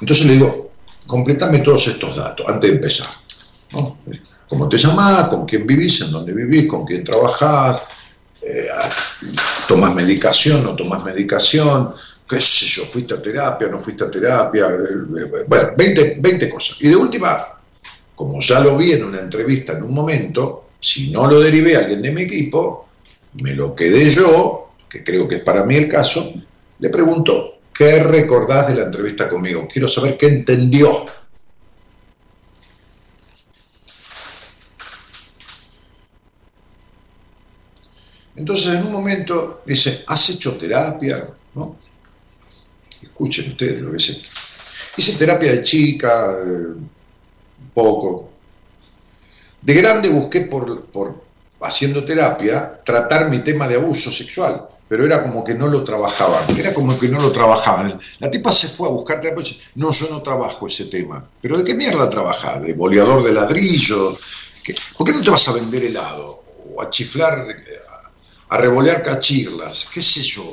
Entonces le digo, completame todos estos datos antes de empezar. ¿Cómo te llamás? ¿Con quién vivís? ¿En dónde vivís? ¿Con quién trabajás? Eh, tomas medicación, no tomas medicación, qué sé yo, fuiste a terapia, no fuiste a terapia, eh, eh, bueno, 20, 20 cosas. Y de última, como ya lo vi en una entrevista en un momento, si no lo derivé a alguien de mi equipo, me lo quedé yo, que creo que es para mí el caso, le pregunto, ¿qué recordás de la entrevista conmigo? Quiero saber qué entendió Entonces, en un momento dice, ¿has hecho terapia? ¿No? Escuchen ustedes lo que sé. Hice terapia de chica, eh, poco. De grande busqué por, por, haciendo terapia, tratar mi tema de abuso sexual, pero era como que no lo trabajaban, era como que no lo trabajaban. La tipa se fue a buscar terapia y dice, no, yo no trabajo ese tema. ¿Pero de qué mierda trabajás? ¿De boleador de ladrillo? ¿Por qué no te vas a vender helado? ¿O a chiflar a revolear cachirlas, qué sé yo,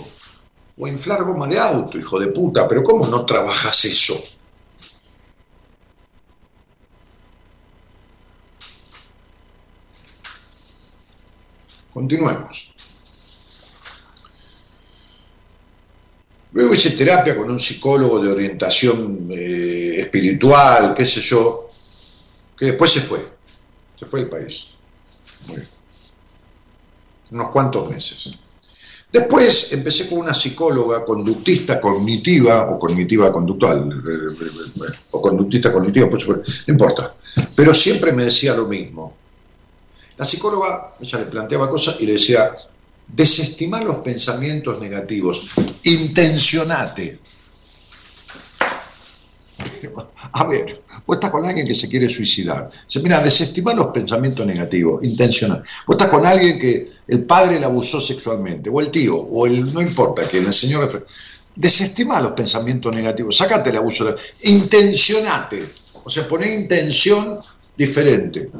o a inflar goma de auto, hijo de puta, pero ¿cómo no trabajas eso? Continuemos. Luego hice terapia con un psicólogo de orientación eh, espiritual, qué sé yo, que después se fue, se fue del país. Muy bien unos cuantos meses. Después empecé con una psicóloga conductista cognitiva o cognitiva conductual, o conductista cognitiva, no importa, pero siempre me decía lo mismo. La psicóloga, ella le planteaba cosas y le decía, desestimar los pensamientos negativos, intencionate. A ver, vos estás con alguien que se quiere suicidar. Dice, mira, desestimar los pensamientos negativos, intencional. Vos estás con alguien que el padre le abusó sexualmente, o el tío, o el, no importa, que el señor... Desestimar los pensamientos negativos, sacate el abuso, intencionate, o sea, poné intención diferente.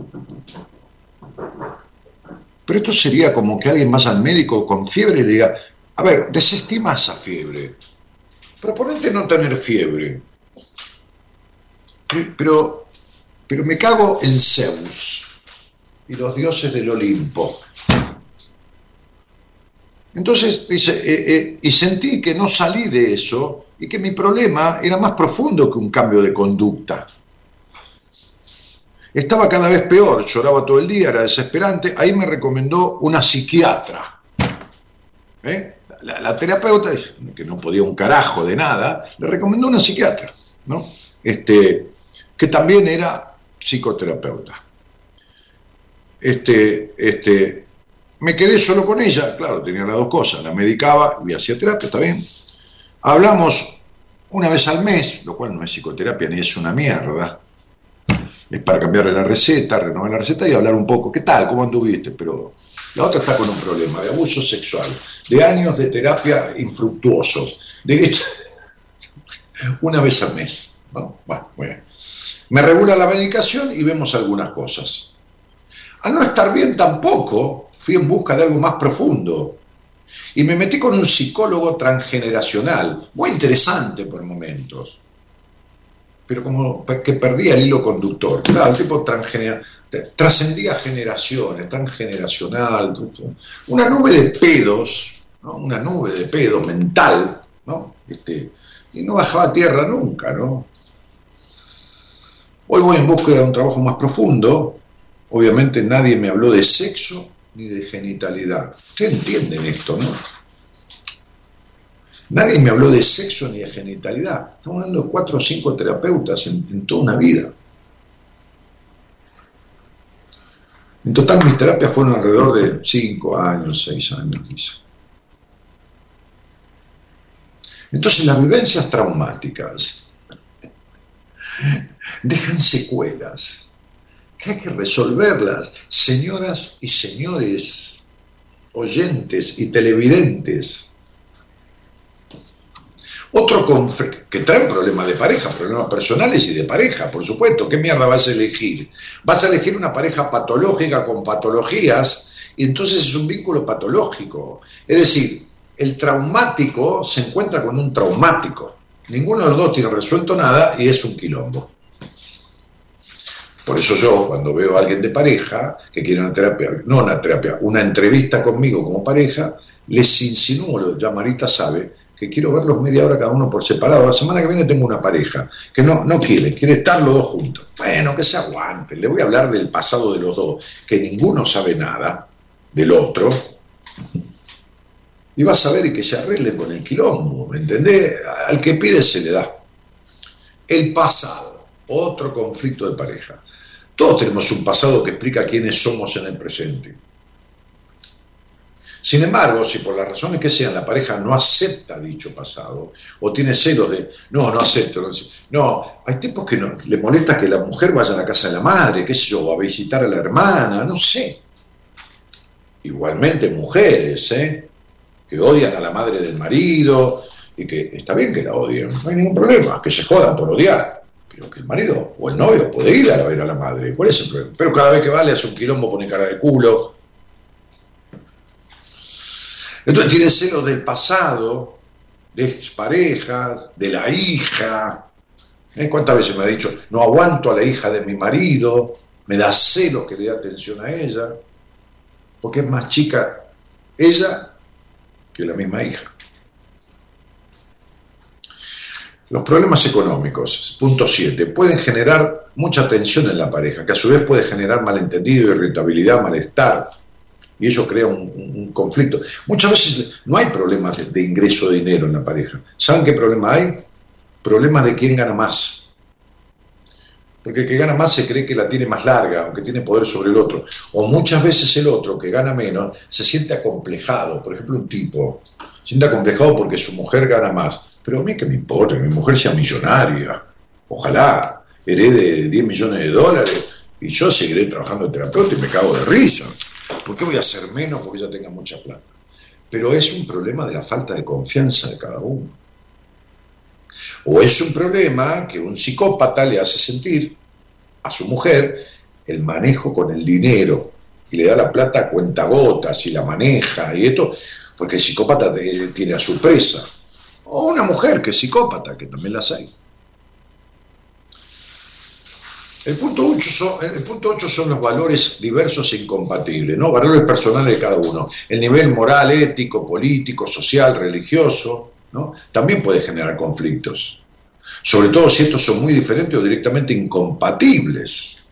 Pero esto sería como que alguien vaya al médico con fiebre le diga, a ver, desestima esa fiebre, proponete no tener fiebre. Pero, pero me cago en Zeus y los dioses del Olimpo. Entonces, dice, eh, eh, y sentí que no salí de eso y que mi problema era más profundo que un cambio de conducta. Estaba cada vez peor, lloraba todo el día, era desesperante. Ahí me recomendó una psiquiatra. ¿eh? La, la, terapeuta, que no podía un carajo de nada, le recomendó una psiquiatra. ¿no? Este, que también era psicoterapeuta. Este, este, me quedé solo con ella, claro, tenía las dos cosas, la medicaba y hacía terapia, está bien. Hablamos una vez al mes, lo cual no es psicoterapia ni es una mierda. Es para cambiarle la receta, renovar la receta y hablar un poco, ¿qué tal? ¿Cómo anduviste? Pero la otra está con un problema de abuso sexual, de años de terapia infructuosos, de una vez al mes. Bueno, bueno, bueno. Me regula la medicación y vemos algunas cosas. Al no estar bien tampoco, fui en busca de algo más profundo. Y me metí con un psicólogo transgeneracional, muy interesante por momentos, pero como que perdía el hilo conductor. Claro, el tipo trascendía generaciones, transgeneracional, una nube de pedos, ¿no? una nube de pedos mental, ¿no? Este, y no bajaba a tierra nunca, ¿no? Hoy voy en búsqueda de un trabajo más profundo. Obviamente nadie me habló de sexo ni de genitalidad. Ustedes entienden esto, ¿no? Nadie me habló de sexo ni de genitalidad. Estamos hablando de cuatro o cinco terapeutas en, toda una vida. En total mis terapias fueron alrededor de cinco años, seis años, quizá. Entonces las vivencias traumáticas dejan secuelas que hay que resolverlas. Señoras y señores, oyentes y televidentes. Otro conflicto, que trae problemas de pareja, problemas personales y de pareja, por supuesto. ¿Qué mierda vas a elegir? Vas a elegir una pareja patológica con patologías y entonces es un vínculo patológico. Es decir, el traumático se encuentra con un traumático. Ninguno de los dos tiene resuelto nada y es un quilombo. Por eso yo, cuando veo a alguien de pareja que quiere una terapia, no una terapia, una entrevista conmigo como pareja, les insinúo, ya Marita sabe, que quiero verlos media hora cada uno por separado. La semana que viene tengo una pareja que no, no quiere, quiere estar los dos juntos. Bueno, que se aguanten. Le voy a hablar del pasado de los dos, que ninguno sabe nada del otro, y vas a ver y que se arregle con el quilombo, ¿me entendés? Al que pide se le da. El pasado, otro conflicto de pareja. Todos tenemos un pasado que explica quiénes somos en el presente. Sin embargo, si por las razones que sean la pareja no acepta dicho pasado o tiene celos de, no, no acepto, no, no hay tipos que le molesta que la mujer vaya a la casa de la madre, qué sé yo, a visitar a la hermana, no sé. Igualmente mujeres, ¿eh? que odian a la madre del marido, y que está bien que la odien, no hay ningún problema, que se jodan por odiar, pero que el marido o el novio puede ir a ver a la madre, ¿cuál es el problema? Pero cada vez que va le hace un quilombo, pone cara de culo. Entonces tiene celos del pasado, de exparejas, de la hija. ¿Eh? ¿Cuántas veces me ha dicho, no aguanto a la hija de mi marido, me da celos que dé atención a ella, porque es más chica ella que la misma hija. Los problemas económicos, punto 7, pueden generar mucha tensión en la pareja, que a su vez puede generar malentendido, irritabilidad, malestar. y eso crea un, conflicto. Muchas veces no hay problemas de, ingreso de dinero en la pareja. ¿Saben qué problema hay? Problemas de quién gana más. Porque el que gana más se cree que la tiene más larga, aunque tiene poder sobre el otro. O muchas veces el otro, que gana menos, se siente acomplejado. Por ejemplo, un tipo se siente acomplejado porque su mujer gana más. Pero a mí que me importa, que mi mujer sea millonaria. Ojalá herede 10 millones de dólares y yo seguiré trabajando de terapeuta y me cago de risa. ¿Por qué voy a hacer menos porque ella tenga mucha plata? Pero es un problema de la falta de confianza de cada uno. O es un problema que un psicópata le hace sentir a su mujer el manejo con el dinero y le da la plata a cuentagotas y la maneja y esto, porque el psicópata tiene a su presa. O una mujer que es psicópata, que también las hay. El punto, 8 son, los valores diversos e incompatibles, ¿no? valores personales de cada uno. El nivel moral, ético, político, social, religioso, ¿no? también puede generar conflictos. Sobre todo si estos son muy diferentes o directamente incompatibles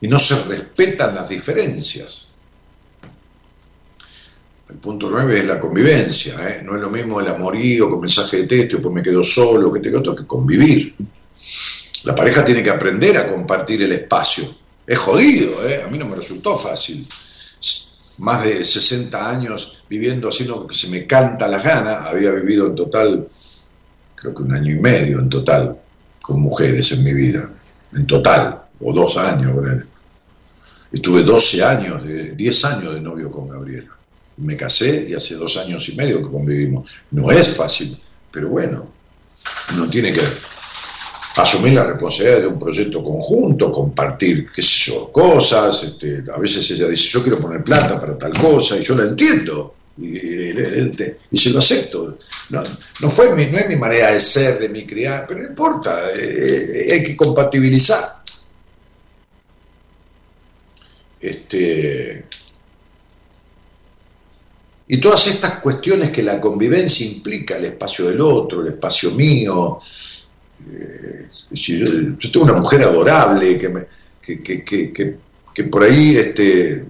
y no se respetan las diferencias. El punto 9 es la convivencia, ¿eh? no es lo mismo el amorío con mensaje de texto, pues me quedo solo, que te otro, que convivir. La pareja tiene que aprender a compartir el espacio. Es jodido, ¿eh? a mí no me resultó fácil. Más de 60 años viviendo haciendo lo que se me canta la gana, había vivido en total, creo que un año y medio en total, con mujeres en mi vida, en total, o dos años. Estuve 12 años, 10 años de novio con Gabriela. Me casé y hace dos años y medio que convivimos. No es fácil, pero bueno, uno tiene que asumir la responsabilidad de un proyecto conjunto, compartir, qué sé yo, cosas, este, a veces ella dice, yo quiero poner plata para tal cosa, y yo la entiendo, y, se lo acepto. No, no, fue mi, no es mi manera de ser, de mi criar, pero no importa, eh, eh, hay que compatibilizar. Este, y todas estas cuestiones que la convivencia implica, el espacio del otro, el espacio mío, eh, yo, tengo una mujer adorable que, me, que, por ahí este,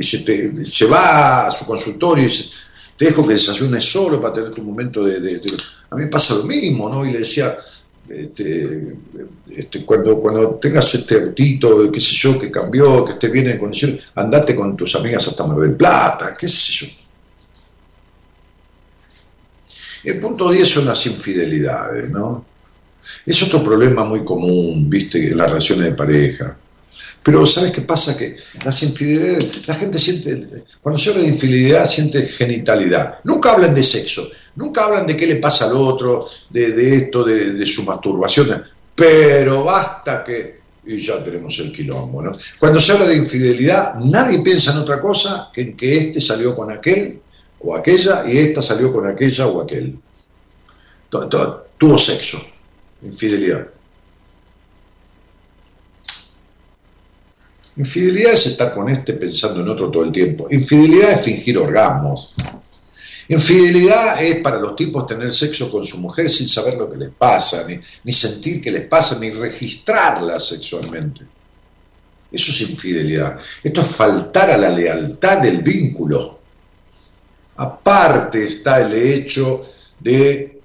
se, va a su consultorio y dice, te dejo que desayunes solo para tener tu momento de, A mí pasa lo mismo, ¿no? Y le decía, este, este, cuando, tengas este autito, qué sé yo, que cambió, que esté bien en condiciones, andate con tus amigas hasta Mar Plata, qué sé yo. El punto 10 son las infidelidades, ¿no? Es otro problema muy común, viste, en las relaciones de pareja. Pero ¿sabes qué pasa? Que las infidelidades, la gente siente, cuando se habla de infidelidad, siente genitalidad. Nunca hablan de sexo, nunca hablan de qué le pasa al otro, de, esto, de, su masturbación. Pero basta que, y ya tenemos el quilombo. Cuando se habla de infidelidad, nadie piensa en otra cosa que en que este salió con aquel o aquella y esta salió con aquella o aquel. Tuvo sexo, infidelidad. Infidelidad es estar con este pensando en otro todo el tiempo. Infidelidad es fingir orgasmos. Infidelidad es para los tipos tener sexo con su mujer sin saber lo que les pasa, ni, ni sentir que les pasa, ni registrarla sexualmente. Eso es infidelidad. Esto es faltar a la lealtad del vínculo. Aparte está el hecho de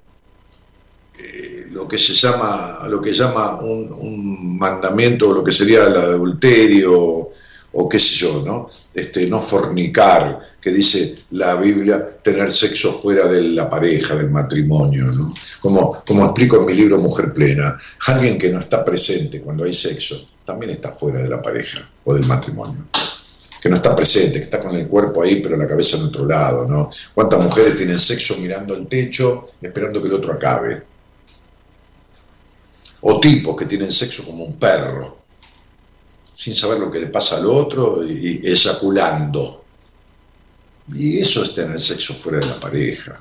eh, lo que se llama, lo que llama un, mandamiento, lo que sería el adulterio, o qué sé yo, ¿no? Este, no fornicar, que dice la Biblia, tener sexo fuera de la pareja, del matrimonio, ¿no? Como, como explico en mi libro Mujer Plena, alguien que no está presente cuando hay sexo, también está fuera de la pareja o del matrimonio que no está presente, que está con el cuerpo ahí, pero la cabeza en otro lado, ¿no? ¿Cuántas mujeres tienen sexo mirando el techo, esperando que el otro acabe? O tipos que tienen sexo como un perro, sin saber lo que le pasa al otro y, eyaculando. Y eso es tener sexo fuera de la pareja.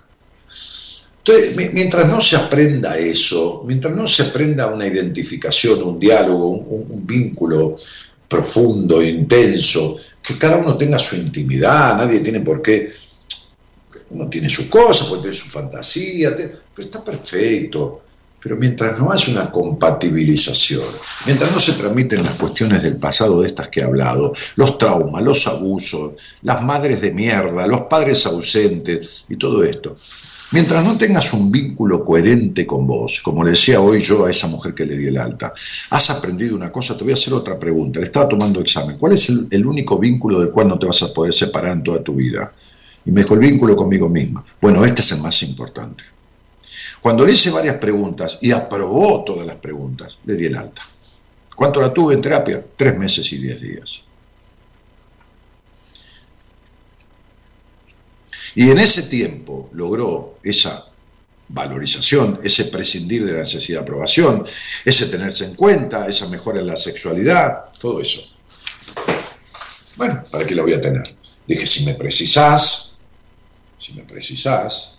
Entonces, mientras no se aprenda eso, mientras no se aprenda una identificación, un diálogo, un vínculo profundo, intenso, que cada uno tenga su intimidad, nadie tiene por qué, uno tiene su cosa, puede tener su fantasía, pero está perfecto. Pero mientras no haya una compatibilización, mientras no se transmiten las cuestiones del pasado de estas que he hablado, los traumas, los abusos, las madres de mierda, los padres ausentes y todo esto, mientras no tengas un vínculo coherente con vos, como le decía hoy yo a esa mujer que le di el alta, has aprendido una cosa, te voy a hacer otra pregunta, le estaba tomando examen, ¿cuál es el, el único vínculo del cual no te vas a poder separar en toda tu vida? Y me dijo el vínculo conmigo misma. Bueno, este es el más importante. Cuando le hice varias preguntas y aprobó todas las preguntas, le di el alta. ¿Cuánto la tuve en terapia? Tres meses y diez días. Y en ese tiempo logró esa valorización, ese prescindir de la necesidad de aprobación, ese tenerse en cuenta, esa mejora en la sexualidad, todo eso. Bueno, ¿para qué la voy a tener? Dije, si me precisás, si me precisás,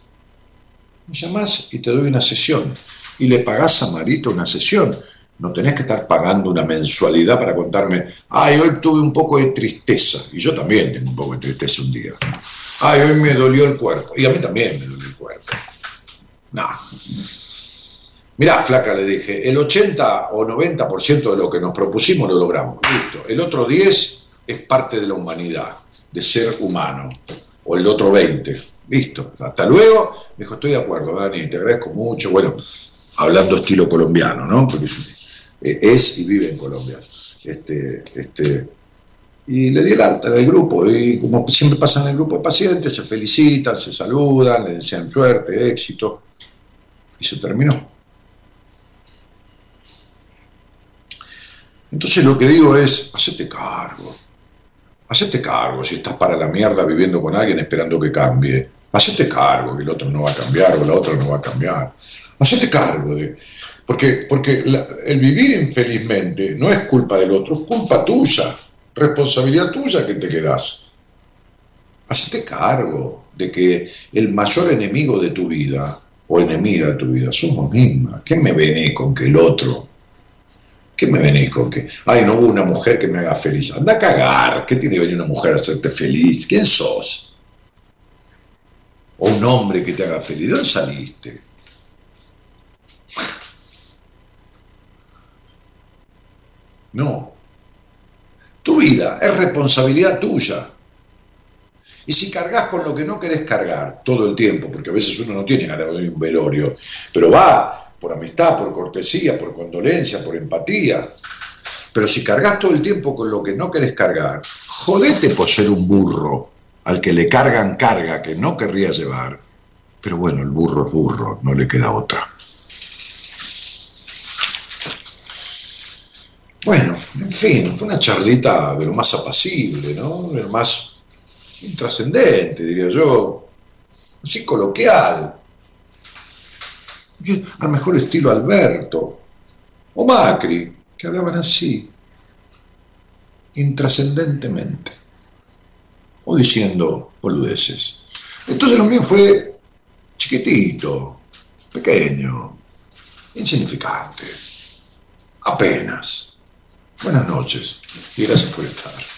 me llamás y te doy una sesión. Y le pagás a Marito una sesión. No tenés que estar pagando una mensualidad para contarme, ay, hoy tuve un poco de tristeza. Y yo también tengo un poco de tristeza un día. Ay, hoy me dolió el cuerpo. Y a mí también me dolió el cuerpo. No. Mirá, flaca, le dije, el 80 o 90% de lo que nos propusimos lo logramos. Listo. El otro 10 es parte de la humanidad, de ser humano. O el otro 20 Listo, hasta luego. Me dijo, estoy de acuerdo, Dani, te agradezco mucho. Bueno, hablando estilo colombiano, ¿no? Porque es y vive en Colombia. Este, este, y le di el alta del grupo. Y como siempre pasa en el grupo de pacientes, se felicitan, se saludan, le desean suerte, éxito. Y se terminó. Entonces lo que digo es, hacete cargo. Hacete cargo si estás para la mierda viviendo con alguien esperando que cambie. Hacete cargo que el otro no va a cambiar o la otra no va a cambiar. Hacete cargo de... Porque, porque el vivir infelizmente no es culpa del otro, es culpa tuya, responsabilidad tuya que te quedas. Hacete cargo de que el mayor enemigo de tu vida o enemiga de tu vida somos mismas. ¿Qué me venís con que el otro? ¿Qué me venís con que, ay, no hubo una mujer que me haga feliz? Anda a cagar, ¿qué tiene que venir una mujer a hacerte feliz? ¿Quién sos? O un hombre que te haga feliz. ¿De dónde saliste? No. Tu vida es responsabilidad tuya. Y si cargas con lo que no querés cargar todo el tiempo, porque a veces uno no tiene ganas de un velorio, pero va por amistad, por cortesía, por condolencia, por empatía. Pero si cargas todo el tiempo con lo que no querés cargar, jodete por ser un burro al que le cargan carga que no querría llevar, pero bueno, el burro es burro, no le queda otra. Bueno, en fin, fue una charlita de lo más apacible, ¿no? De lo más intrascendente, diría yo, así coloquial, al mejor estilo Alberto o Macri, que hablaban así, intrascendentemente o diciendo boludeces. Entonces lo mío fue chiquitito, pequeño, insignificante, apenas. Buenas noches y gracias por estar.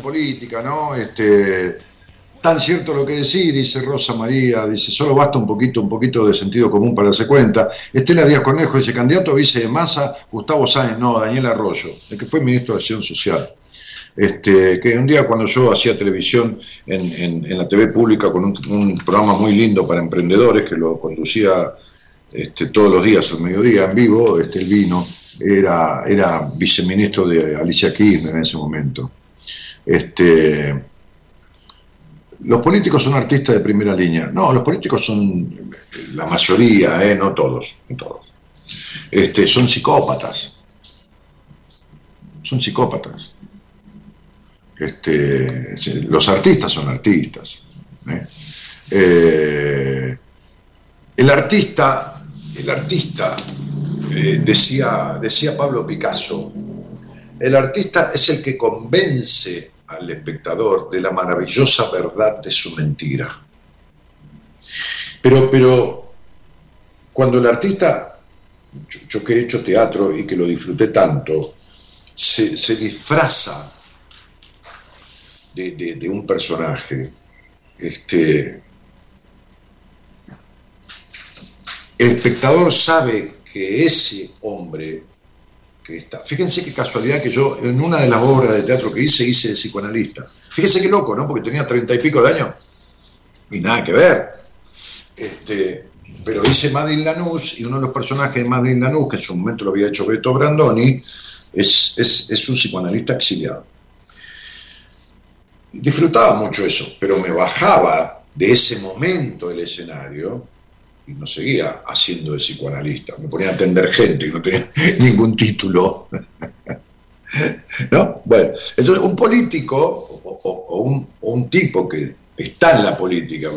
Política, ¿no? Este, tan cierto lo que decís, dice Rosa María, dice, solo basta un poquito, un poquito de sentido común para darse cuenta. Estela Díaz Cornejo dice, candidato a vice de masa, Gustavo Sáenz, no, Daniel Arroyo, el que fue ministro de Acción Social. Este, que un día cuando yo hacía televisión en, la TV pública con un, programa muy lindo para emprendedores que lo conducía este, todos los días al mediodía en vivo, este, el vino, era, era viceministro de Alicia Kirchner en ese momento. Este, los políticos son artistas de primera línea. No, los políticos son la mayoría, ¿eh? no todos, todos. Este, son psicópatas. Son psicópatas. Este, los artistas son artistas. ¿eh? Eh, el artista, el artista, eh, decía, decía Pablo Picasso, el artista es el que convence al espectador de la maravillosa verdad de su mentira. Pero, pero cuando el artista, yo, que he hecho teatro y que lo disfruté tanto, se, disfraza de, un personaje, este, el espectador sabe que ese hombre fíjense qué casualidad que yo en una de las obras de teatro que hice hice de psicoanalista. Fíjense qué loco, ¿no? Porque tenía treinta y pico de años y nada que ver. Este, pero hice Madeleine Lanús y uno de los personajes de Madeleine Lanús, que en su momento lo había hecho Beto Brandoni, es, es, es un psicoanalista exiliado disfrutaba mucho eso, pero me bajaba de ese momento del escenario no seguía haciendo de psicoanalista. Me ponía a atender gente que no tenía ningún título. ¿No? Bueno, entonces un político o, un, tipo que está en la política,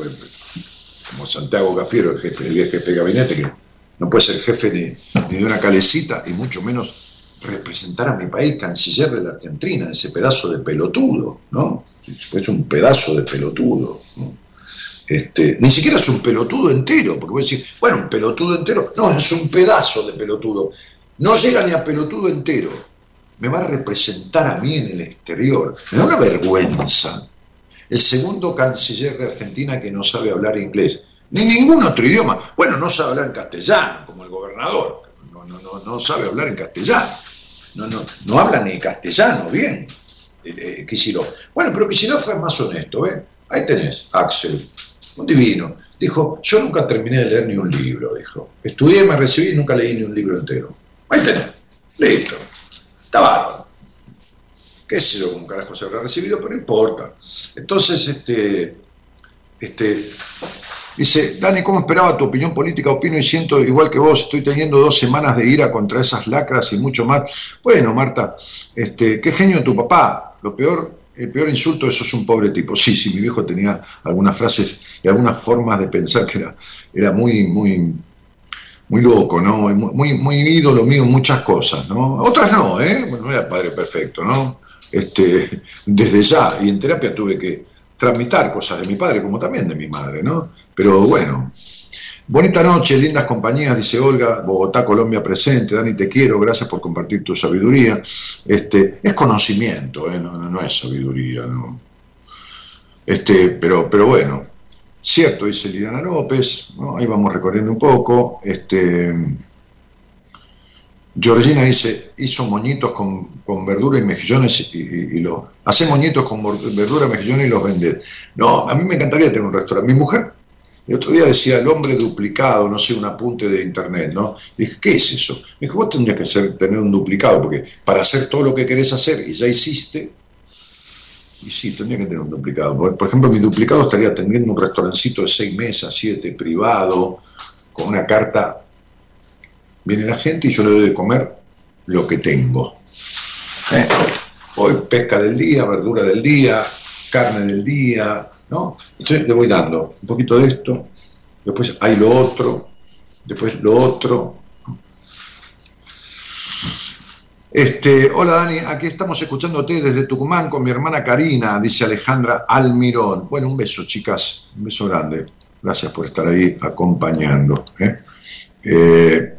como Santiago Cafiero, el jefe, jefe de gabinete, que no puede ser jefe ni, de una calecita y mucho menos representar a mi país canciller de la Argentina, ese pedazo de pelotudo, ¿no? Es un pedazo de pelotudo. Este, ni siquiera es un pelotudo entero, porque voy a decir, bueno, un pelotudo entero, no, es un pedazo de pelotudo. No llega ni a pelotudo entero. Me va a representar a mí en el exterior. Me da una vergüenza. El segundo canciller de Argentina que no sabe hablar inglés, ni ningún otro idioma. Bueno, no sabe hablar en castellano, como el gobernador. No, no, no, sabe hablar en castellano no, no, no habla ni castellano bien, eh, eh Bueno, pero Kicillof fue más honesto, ¿eh? Ahí tenés, Axel, un divino. Dijo, yo nunca terminé de leer ni un libro, dijo. Estudié, me recibí y nunca leí ni un libro entero. Ahí tenés, listo. Está bárbaro. Qué sé yo cómo carajo se habrá recibido, pero no importa. Entonces, este, este, Dice, Dani, ¿cómo esperaba tu opinión política? Opino y siento igual que vos, estoy teniendo dos semanas de ira contra esas lacras y mucho más. Bueno, Marta, este, qué genio tu papá. Lo peor, el peor insulto, eso es un pobre tipo. Sí, sí, mi viejo tenía algunas frases y algunas formas de pensar que era, era muy, muy, muy loco, ¿no? Muy, muy ídolo mío en muchas cosas, ¿no? Otras no, ¿eh? Bueno, no era padre perfecto, ¿no? Este, desde ya, y en terapia tuve que tramitar cosas de mi padre como también de mi madre, ¿no? Pero bueno, bonita noche, lindas compañías, dice Olga, Bogotá, Colombia presente, Dani, te quiero, gracias por compartir tu sabiduría. Este, es conocimiento, ¿eh? no, es sabiduría, ¿no? Este, pero, pero bueno, cierto, dice Liliana López, ¿no? ahí vamos recorriendo un poco, este Georgina dice, hizo moñitos con, verdura y mejillones y, lo... Hace moñitos con verdura y mejillones y los vende. No, a mí me encantaría tener un restaurante. Mi mujer, el otro día decía, el hombre duplicado, no sé, un apunte de internet, ¿no? dije, ¿qué es eso? Me dijo, vos tendrías que tener un duplicado, porque para hacer todo lo que querés hacer y ya hiciste, y sí, tendría que tener un duplicado. Por, ejemplo, mi duplicado estaría teniendo un restaurancito de seis mesas, siete, privado, con una carta Viene la gente y yo le doy de comer lo que tengo. ¿Eh? Hoy pesca del día, verdura del día, carne del día, ¿no? Entonces le voy dando un poquito de esto, después hay lo otro, después lo otro. Este, hola Dani, aquí estamos escuchándote desde Tucumán con mi hermana Karina, dice Alejandra Almirón. Bueno, un beso, chicas, un beso grande. Gracias por estar ahí acompañando. ¿eh? Eh,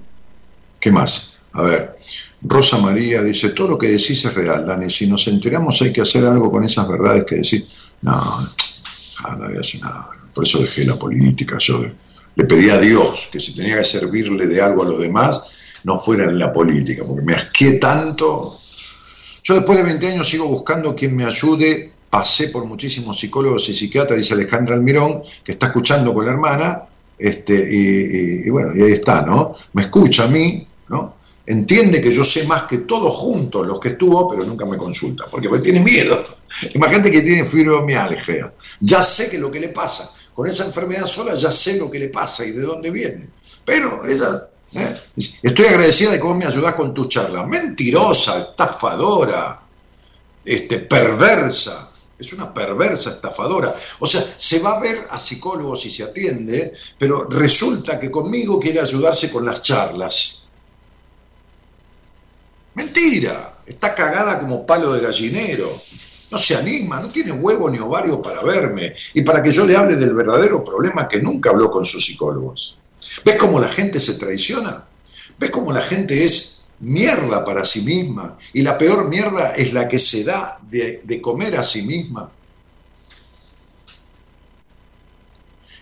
¿Qué más? A ver, Rosa María dice, todo lo que decís es real, Dani, si nos enteramos hay que hacer algo con esas verdades que decís. No, ah, nadie hace nada. Por eso dejé la política, yo le pedí a Dios que si tenía que servirle de algo a los demás, no fuera en la política, porque me asqué tanto. Yo después de 20 años sigo buscando quien me ayude, pasé por muchísimos psicólogos y psiquiatras, dice Alejandra Almirón, que está escuchando con la hermana, este, y, bueno, y ahí está, ¿no? Me escucha a mí, ¿no? entiende que yo sé más que todos juntos los que estuvo, pero nunca me consulta, porque tiene miedo. Imagínate que tiene fibromialgia. Ya sé que lo que le pasa. Con esa enfermedad sola ya sé lo que le pasa y de dónde viene. Pero ella, ¿eh? estoy agradecida de cómo me ayudas con tus charlas. Mentirosa, estafadora, este, perversa. Es una perversa estafadora. O sea, se va a ver a psicólogos y se atiende, pero resulta que conmigo quiere ayudarse con las charlas Mentira, está cagada como palo de gallinero. No se anima, no tiene huevo ni ovario para verme y para que yo le hable del verdadero problema que nunca habló con sus psicólogos. ¿Ves cómo la gente se traiciona? ¿Ves cómo la gente es mierda para sí misma? Y la peor mierda es la que se da de, comer a sí misma.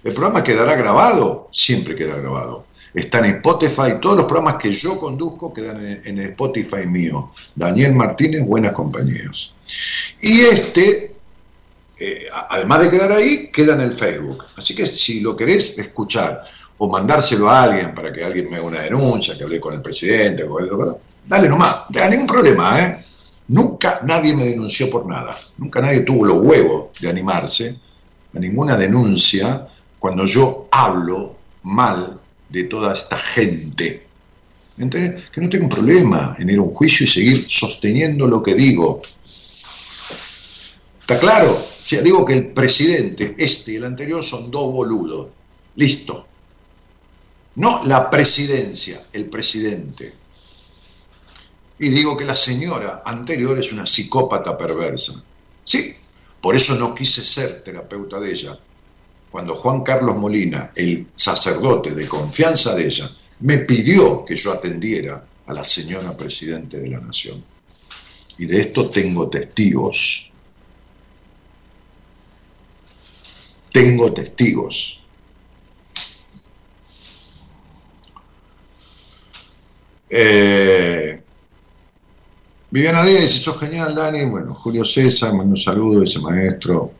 El programa quedará grabado, siempre queda grabado. Está en Spotify, todos los programas que yo conduzco quedan en, Spotify mío. Daniel Martínez, Buenas Compañías. Y este, eh, además de quedar ahí, queda en el Facebook. Así que si lo querés escuchar o mandárselo a alguien para que alguien me haga una denuncia, que hable con el presidente, dale nomás, no hay ningún problema, ¿eh? Nunca nadie me denunció por nada, nunca nadie tuvo los huevos de animarse a ninguna denuncia cuando yo hablo mal de toda esta gente. Que no tengo problema en ir a un juicio y seguir sosteniendo lo que digo. ¿Está claro? Sea, digo que el presidente, este y el anterior, son dos boludos. Listo. No la presidencia, el presidente. Y digo que la señora anterior es una psicópata perversa. Sí, por eso no quise ser terapeuta de ella, cuando Juan Carlos Molina, el sacerdote de confianza de ella, me pidió que yo atendiera a la señora Presidente de la Nación. Y de esto tengo testigos. Tengo testigos. Eh, Viviana Díaz dice, genial, Dani. Bueno, Julio César, mando un saludo, ese maestro.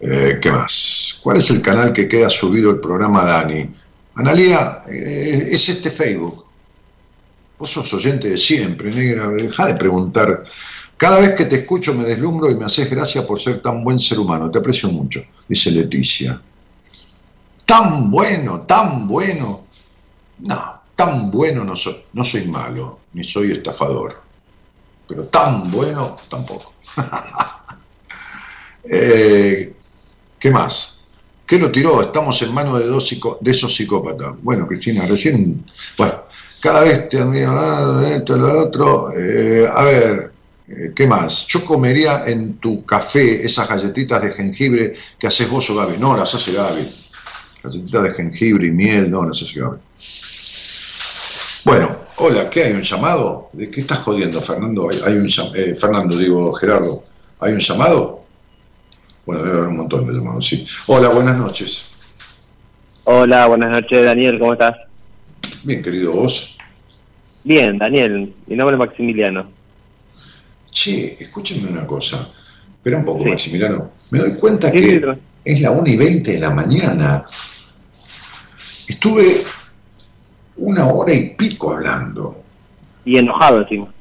Eh, ¿Qué más? ¿Cuál es el canal que queda subido el programa Dani? Analía, eh, es este Facebook. Vos sos oyente de siempre, negra. Deja de preguntar. Cada vez que te escucho me deslumbro y me haces gracia por ser tan buen ser humano. Te aprecio mucho, dice Leticia. Tan bueno, tan bueno. No, tan bueno no soy. No soy malo, ni soy estafador. Pero tan bueno tampoco. eh, ¿Qué más? ¿Qué lo tiró? Estamos en manos de, dos de esos psicópatas. Bueno, Cristina, recién, bueno, cada vez te de esto, lo otro. Eh, a ver, ¿qué más? Yo comería en tu café esas galletitas de jengibre que haces vos o Gaby. No, las hace Gaby. Galletitas de jengibre y miel, no, las hace Gaby. Bueno, hola, ¿qué hay? ¿Un llamado? ¿De qué estás jodiendo, Fernando? Hay, un eh, Fernando, digo, Gerardo, ¿hay un llamado? Bueno, debe haber un montón de llamados, sí. Hola, buenas noches. Hola, buenas noches, Daniel, ¿cómo estás? Bien, querido, ¿vos? Bien, Daniel, mi nombre es Maximiliano. Che, escúchenme una cosa. Espera un poco, Maximiliano. Me doy cuenta que es la 1 y 20 de la mañana. Estuve una hora y pico hablando. Y enojado encima.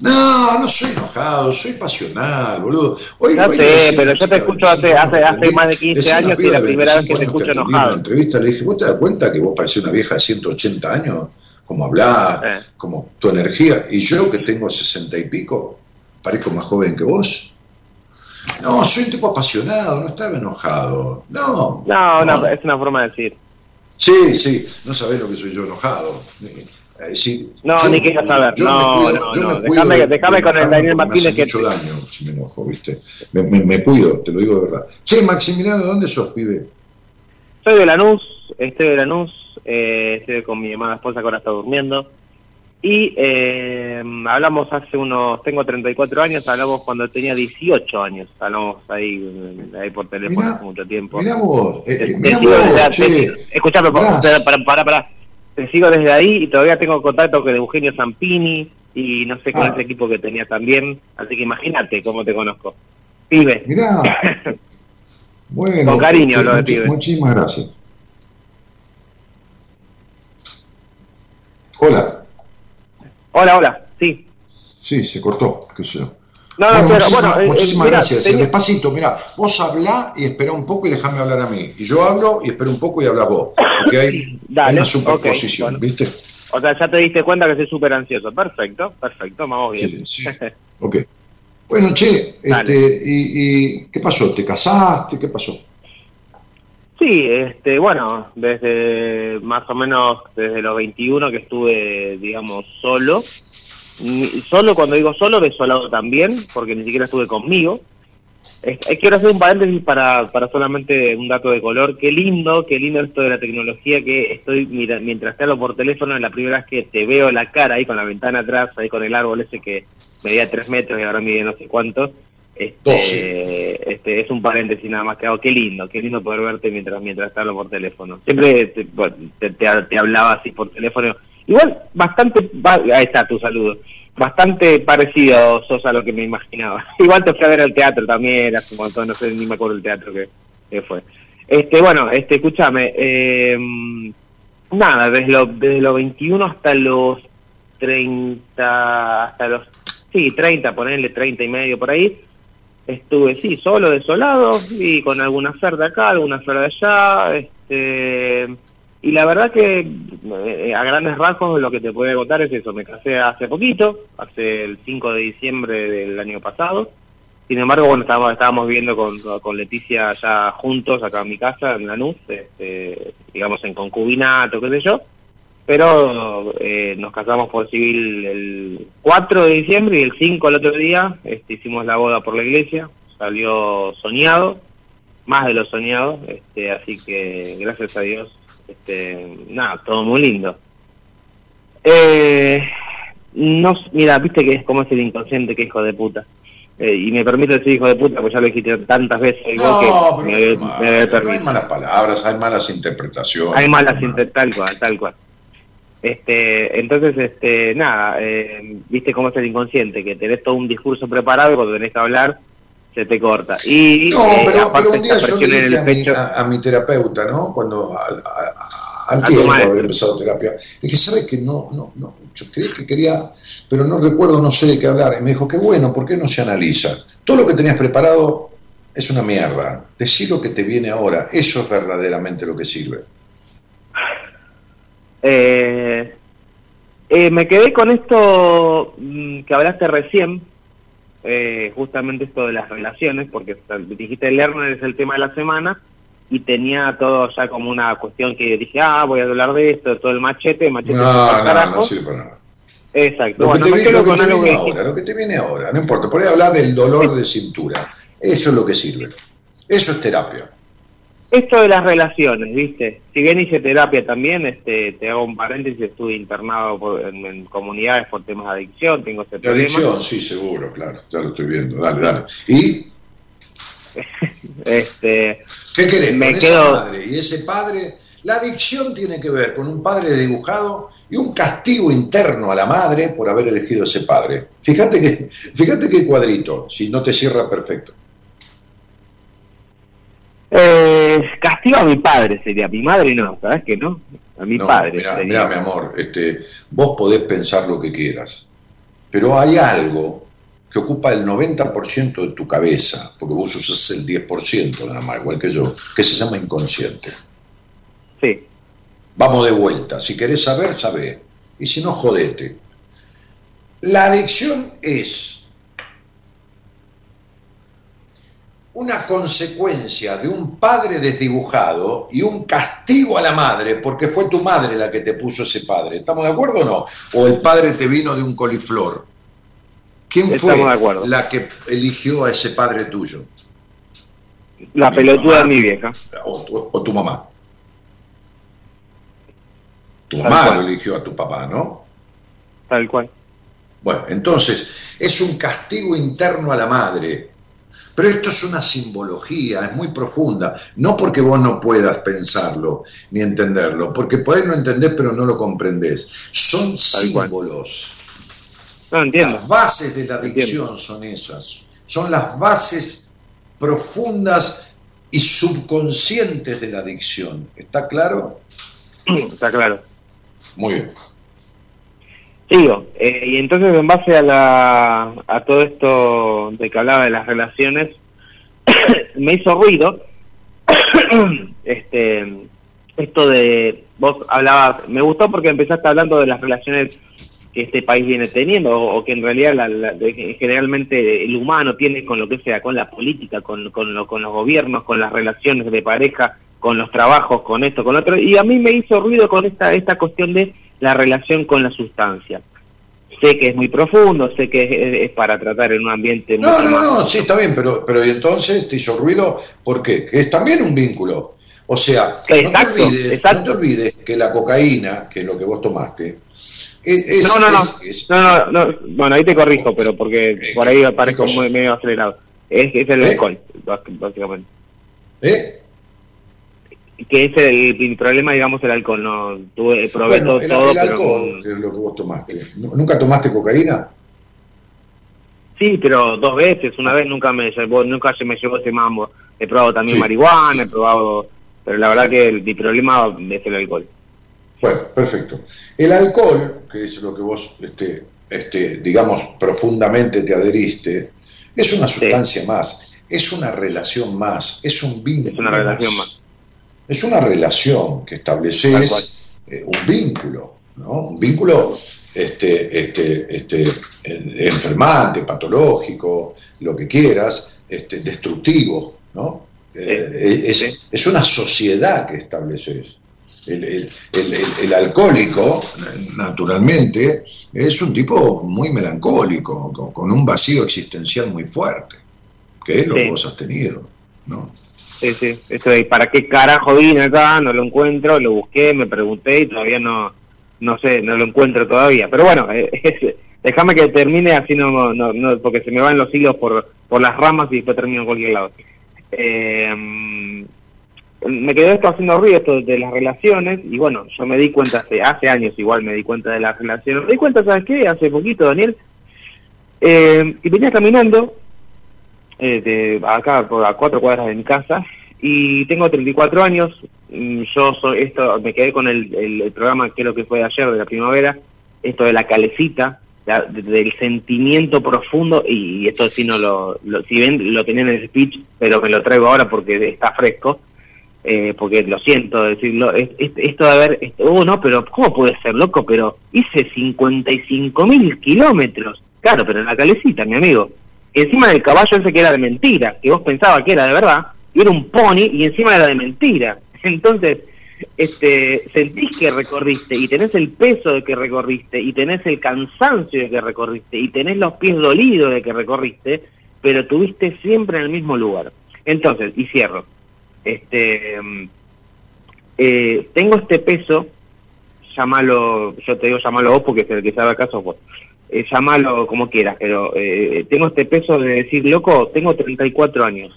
No, no soy enojado, soy pasional, boludo. Hoy, no sé, pero yo te escucho hace, hace, hace más de 15 años y la primera vez que te escucho enojado. En una entrevista le dije, ¿vos te das cuenta que vos parecés una vieja de 180 años? Como hablar, como tu energía. Y yo que tengo 60 y pico, parezco más joven que vos. No, soy un tipo apasionado, no estaba enojado. No. No, no, es una forma de decir. Sí, sí, no sabés lo que soy yo enojado. Eh, no, ni quiero saber. No, no, no. Déjame, déjame con el Daniel Martínez que. mucho daño si me enojo, ¿viste? Me, me, cuido, te lo digo de verdad. Che, Maximiliano, ¿de dónde sos, pibe? Soy de Lanús, estoy de Lanús. Eh, estoy con mi hermana esposa que ahora está durmiendo. Y eh, hablamos hace unos, tengo 34 años, hablamos cuando tenía 18 años, hablamos ahí, ahí por teléfono hace mucho tiempo. Mirá vos, eh, escuchame, para, para, para, te sigo desde ahí y todavía tengo contacto con Eugenio Zampini y no sé con ah. ese equipo que tenía también, así que imagínate cómo te conozco. Pibe. Mirá. bueno, con cariño lo de pibe. Muchísimas gracias. Hola. Hola, hola, sí. Sí, se cortó, qué sé yo. No, no, pero bueno, eh, muchísimas eh, gracias. Despacito, mira, vos hablá y espera un poco y déjame hablar a mí. Y yo hablo y espero un poco y habla vos. Porque hay, una superposición, ¿viste? O sea, ya te diste cuenta que soy súper ansioso. Perfecto, perfecto, vamos bien. Sí, sí. ok. Bueno, che, este, y, y, ¿qué pasó? ¿Te casaste? ¿Qué pasó? Sí, este, bueno, desde más o menos desde los 21 que estuve, digamos, solo. Solo, cuando digo solo, desolado también, porque ni siquiera estuve conmigo. quiero hacer un paréntesis para, para solamente un dato de color. Qué lindo, qué lindo esto de la tecnología que estoy, mira, mientras te hablo por teléfono, es la primera vez que te veo la cara ahí con la ventana atrás, ahí con el árbol ese que medía tres metros y ahora mide no sé cuánto este, este, es un paréntesis nada más que hago. Qué lindo, qué lindo poder verte mientras mientras te hablo por teléfono. Siempre te, te, hablaba así por teléfono. Igual, bastante, ahí está tu saludo. Bastante parecido sos a lo que me imaginaba. Igual te fui a ver al teatro también, hace un montón, no sé, ni me acuerdo el teatro que, fue. Este, bueno, este, escúchame, eh, nada, desde los desde los 21 hasta los 30, hasta los, sí, 30, ponerle 30 y medio por ahí, estuve, sí, solo, desolado, y con alguna fer de acá, alguna fer de allá, este, y la verdad que eh, a grandes rasgos lo que te puedo contar es eso, me casé hace poquito, hace el 5 de diciembre del año pasado, sin embargo, bueno, estábamos, estábamos viviendo con, con Leticia ya juntos acá en mi casa, en Lanús, este, digamos en concubinato, qué sé yo, pero eh, nos casamos por civil el 4 de diciembre y el 5 el otro día este, hicimos la boda por la iglesia, salió soñado, más de lo soñado, este, así que gracias a Dios, este, nada, todo muy lindo. Eh, no, mira, viste que es como es el inconsciente que hijo de puta. Eh, y me permite decir hijo de puta, pues ya lo dijiste tantas veces. No, que me, hay malas palabras, hay malas interpretaciones. Hay malas interpretaciones, tal cual, tal cual. Este, entonces, este, nada, eh, viste cómo es el inconsciente, que tenés todo un discurso preparado y cuando tenés que hablar se te corta. Y, no, eh, pero, un día yo le dije a, mi, terapeuta, ¿no? Cuando al tiempo haber empezado terapia, le dije, ¿sabes que no, no, no, yo creí que quería, pero no recuerdo, no sé de qué hablar. Y me dijo, qué bueno, ¿por qué no se analiza? Todo lo que tenías preparado es una mierda. Decir lo que te viene ahora, eso es verdaderamente lo que sirve. Eh, eh, me quedé con esto mm, que hablaste recién, eh, justamente esto de las relaciones, porque dijiste Lerner es el tema de la semana y tenía todo ya como una cuestión que dije, ah, voy a hablar de esto, todo el machete, machete. No, no, no sirve para nada. Exacto. Lo que, te, viene, ahora, lo que te viene ahora, no importa, por ahí hablar del dolor de cintura, eso es lo que sirve. Eso es terapia esto de las relaciones, ¿viste? Si bien hice terapia también, este, te hago un paréntesis, estuve internado en, comunidades por temas de adicción, tengo ese de adicción, sí, seguro, claro, ya lo estoy viendo, dale, dale. ¿Y? este, ¿Qué querés me con quedo... esa madre y ese padre? La adicción tiene que ver con un padre dibujado y un castigo interno a la madre por haber elegido ese padre. Fíjate que, fíjate qué cuadrito, si no te cierra perfecto. Eh, castigo a mi padre sería, a mi madre no, ¿sabes que no? A mi padre. Mira, mi amor, este, vos podés pensar lo que quieras, pero hay algo que ocupa el 90% de tu cabeza, porque vos usas el 10% nada más, igual que yo, que se llama inconsciente. Sí. Vamos de vuelta, si querés saber, sabé, y si no, jodete. La adicción es una consecuencia de un padre desdibujado y un castigo a la madre, porque fue tu madre la que te puso ese padre. ¿Estamos de acuerdo o no? ¿O el padre te vino de un coliflor? ¿Quién fue la que eligió a ese padre tuyo? La pelotuda de mi vieja. O, tu mamá. Tu Tal mamá cual. lo eligió a tu papá, ¿no? Tal cual. Bueno, entonces es un castigo interno a la madre. Pero esto es una simbología, es muy profunda. No porque vos no puedas pensarlo ni entenderlo, porque podés no entender pero no lo comprendés. Son símbolos. No entiendo. Las bases de la Entiendo. adicción son esas. Son las bases profundas y subconscientes de la adicción. ¿Está claro? Está claro. Muy bien. Sigo. Eh, y entonces, en base a, la, a todo esto de que hablaba de las relaciones, me hizo ruido este esto de. Vos hablabas. Me gustó porque empezaste hablando de las relaciones que este país viene teniendo, o, que en realidad la- la- de- generalmente el humano tiene con lo que sea, con la política, con, con, lo- con los gobiernos, con las relaciones de pareja, con los trabajos, con esto, con otro. Y a mí me hizo ruido con esta, esta cuestión de la relación con la sustancia. Sé que es muy profundo, sé que es, es para tratar en un ambiente No, no, no, sí, está bien, pero, pero ¿y entonces te hizo ruido, ¿por qué? Que es también un vínculo. O sea, no, te olvides, exacto. no te olvides que la cocaína, que es lo que vos tomaste, es... es- No, no, no. es- No, no, no. Bueno, ahí te corrijo, pero porque Eh, por ahí ¿qué parezco cosa? muy medio acelerado. Es, el ¿Eh? alcohol, bás- básicamente. ¿eh? Que es el, el problema, digamos, el alcohol. No, tuve, probé Bueno, todo, el, todo, el pero... alcohol, que es lo que vos tomaste. ¿Nu- ¿Nunca tomaste cocaína? Sí, pero dos veces. Una vez nunca me llevó, nunca se me llevó ese mambo. He probado también Sí. marihuana, he probado... Pero la verdad que mi problema es el alcohol. Bueno, perfecto. El alcohol, que es lo que vos, este, este, digamos, profundamente te adheriste, es una sustancia más, es una relación más, es un vínculo. Es una relación más. Es una relación que estableces, eh, un vínculo, ¿no? Un vínculo este, este, este, en- enfermante, patológico, lo que quieras, este, destructivo, ¿no? Eh, es, es una sociedad que estableces. El, el- el- el- el alcohólico, naturalmente, es un tipo muy melancólico, con, con un vacío existencial muy fuerte, que es lo Sí. que vos has tenido, ¿no? Sí, sí. Esto de ¿para qué carajo vine acá? No lo encuentro, lo busqué, me pregunté y todavía no, no sé, no lo encuentro todavía. Pero bueno, eh, déjame que termine así no, no, no, porque se me van los hilos por, por las ramas y después termino en cualquier lado. Eh, me quedó esto haciendo ruido, esto de las relaciones, y bueno, yo me di cuenta hace, hace años igual me di cuenta de las relaciones. Me di cuenta, ¿sabes qué? Hace poquito, Daniel, eh, y venía caminando eh, de acá a cuatro cuadras de mi casa y tengo 34 años. Yo soy esto, me quedé con el, el, el programa creo que fue ayer de la primavera, esto de la calecita, la- de- del sentimiento profundo y, esto sí no lo, si ven lo tenía en el speech, pero me lo traigo ahora porque está fresco. Eh, porque lo siento decirlo, es- es- esto de haber, esto, oh no, pero ¿cómo puede ser loco? Pero hice 55 mil kilómetros, claro, pero en la calecita, mi amigo, encima del caballo ese que era de mentira, que vos pensabas que era de verdad, y era un pony y encima era de mentira. Entonces, este, sentís que recorriste y tenés el peso de que recorriste y tenés el cansancio de que recorriste y tenés los pies dolidos de que recorriste, pero tuviste siempre en el mismo lugar. Entonces, y cierro, este, mm, eh, tengo este peso, llámalo, yo te digo llámalo vos porque es el que sabe acaso vos, eh, llámalo como quieras, pero eh, tengo este peso de decir, loco, tengo 34 años.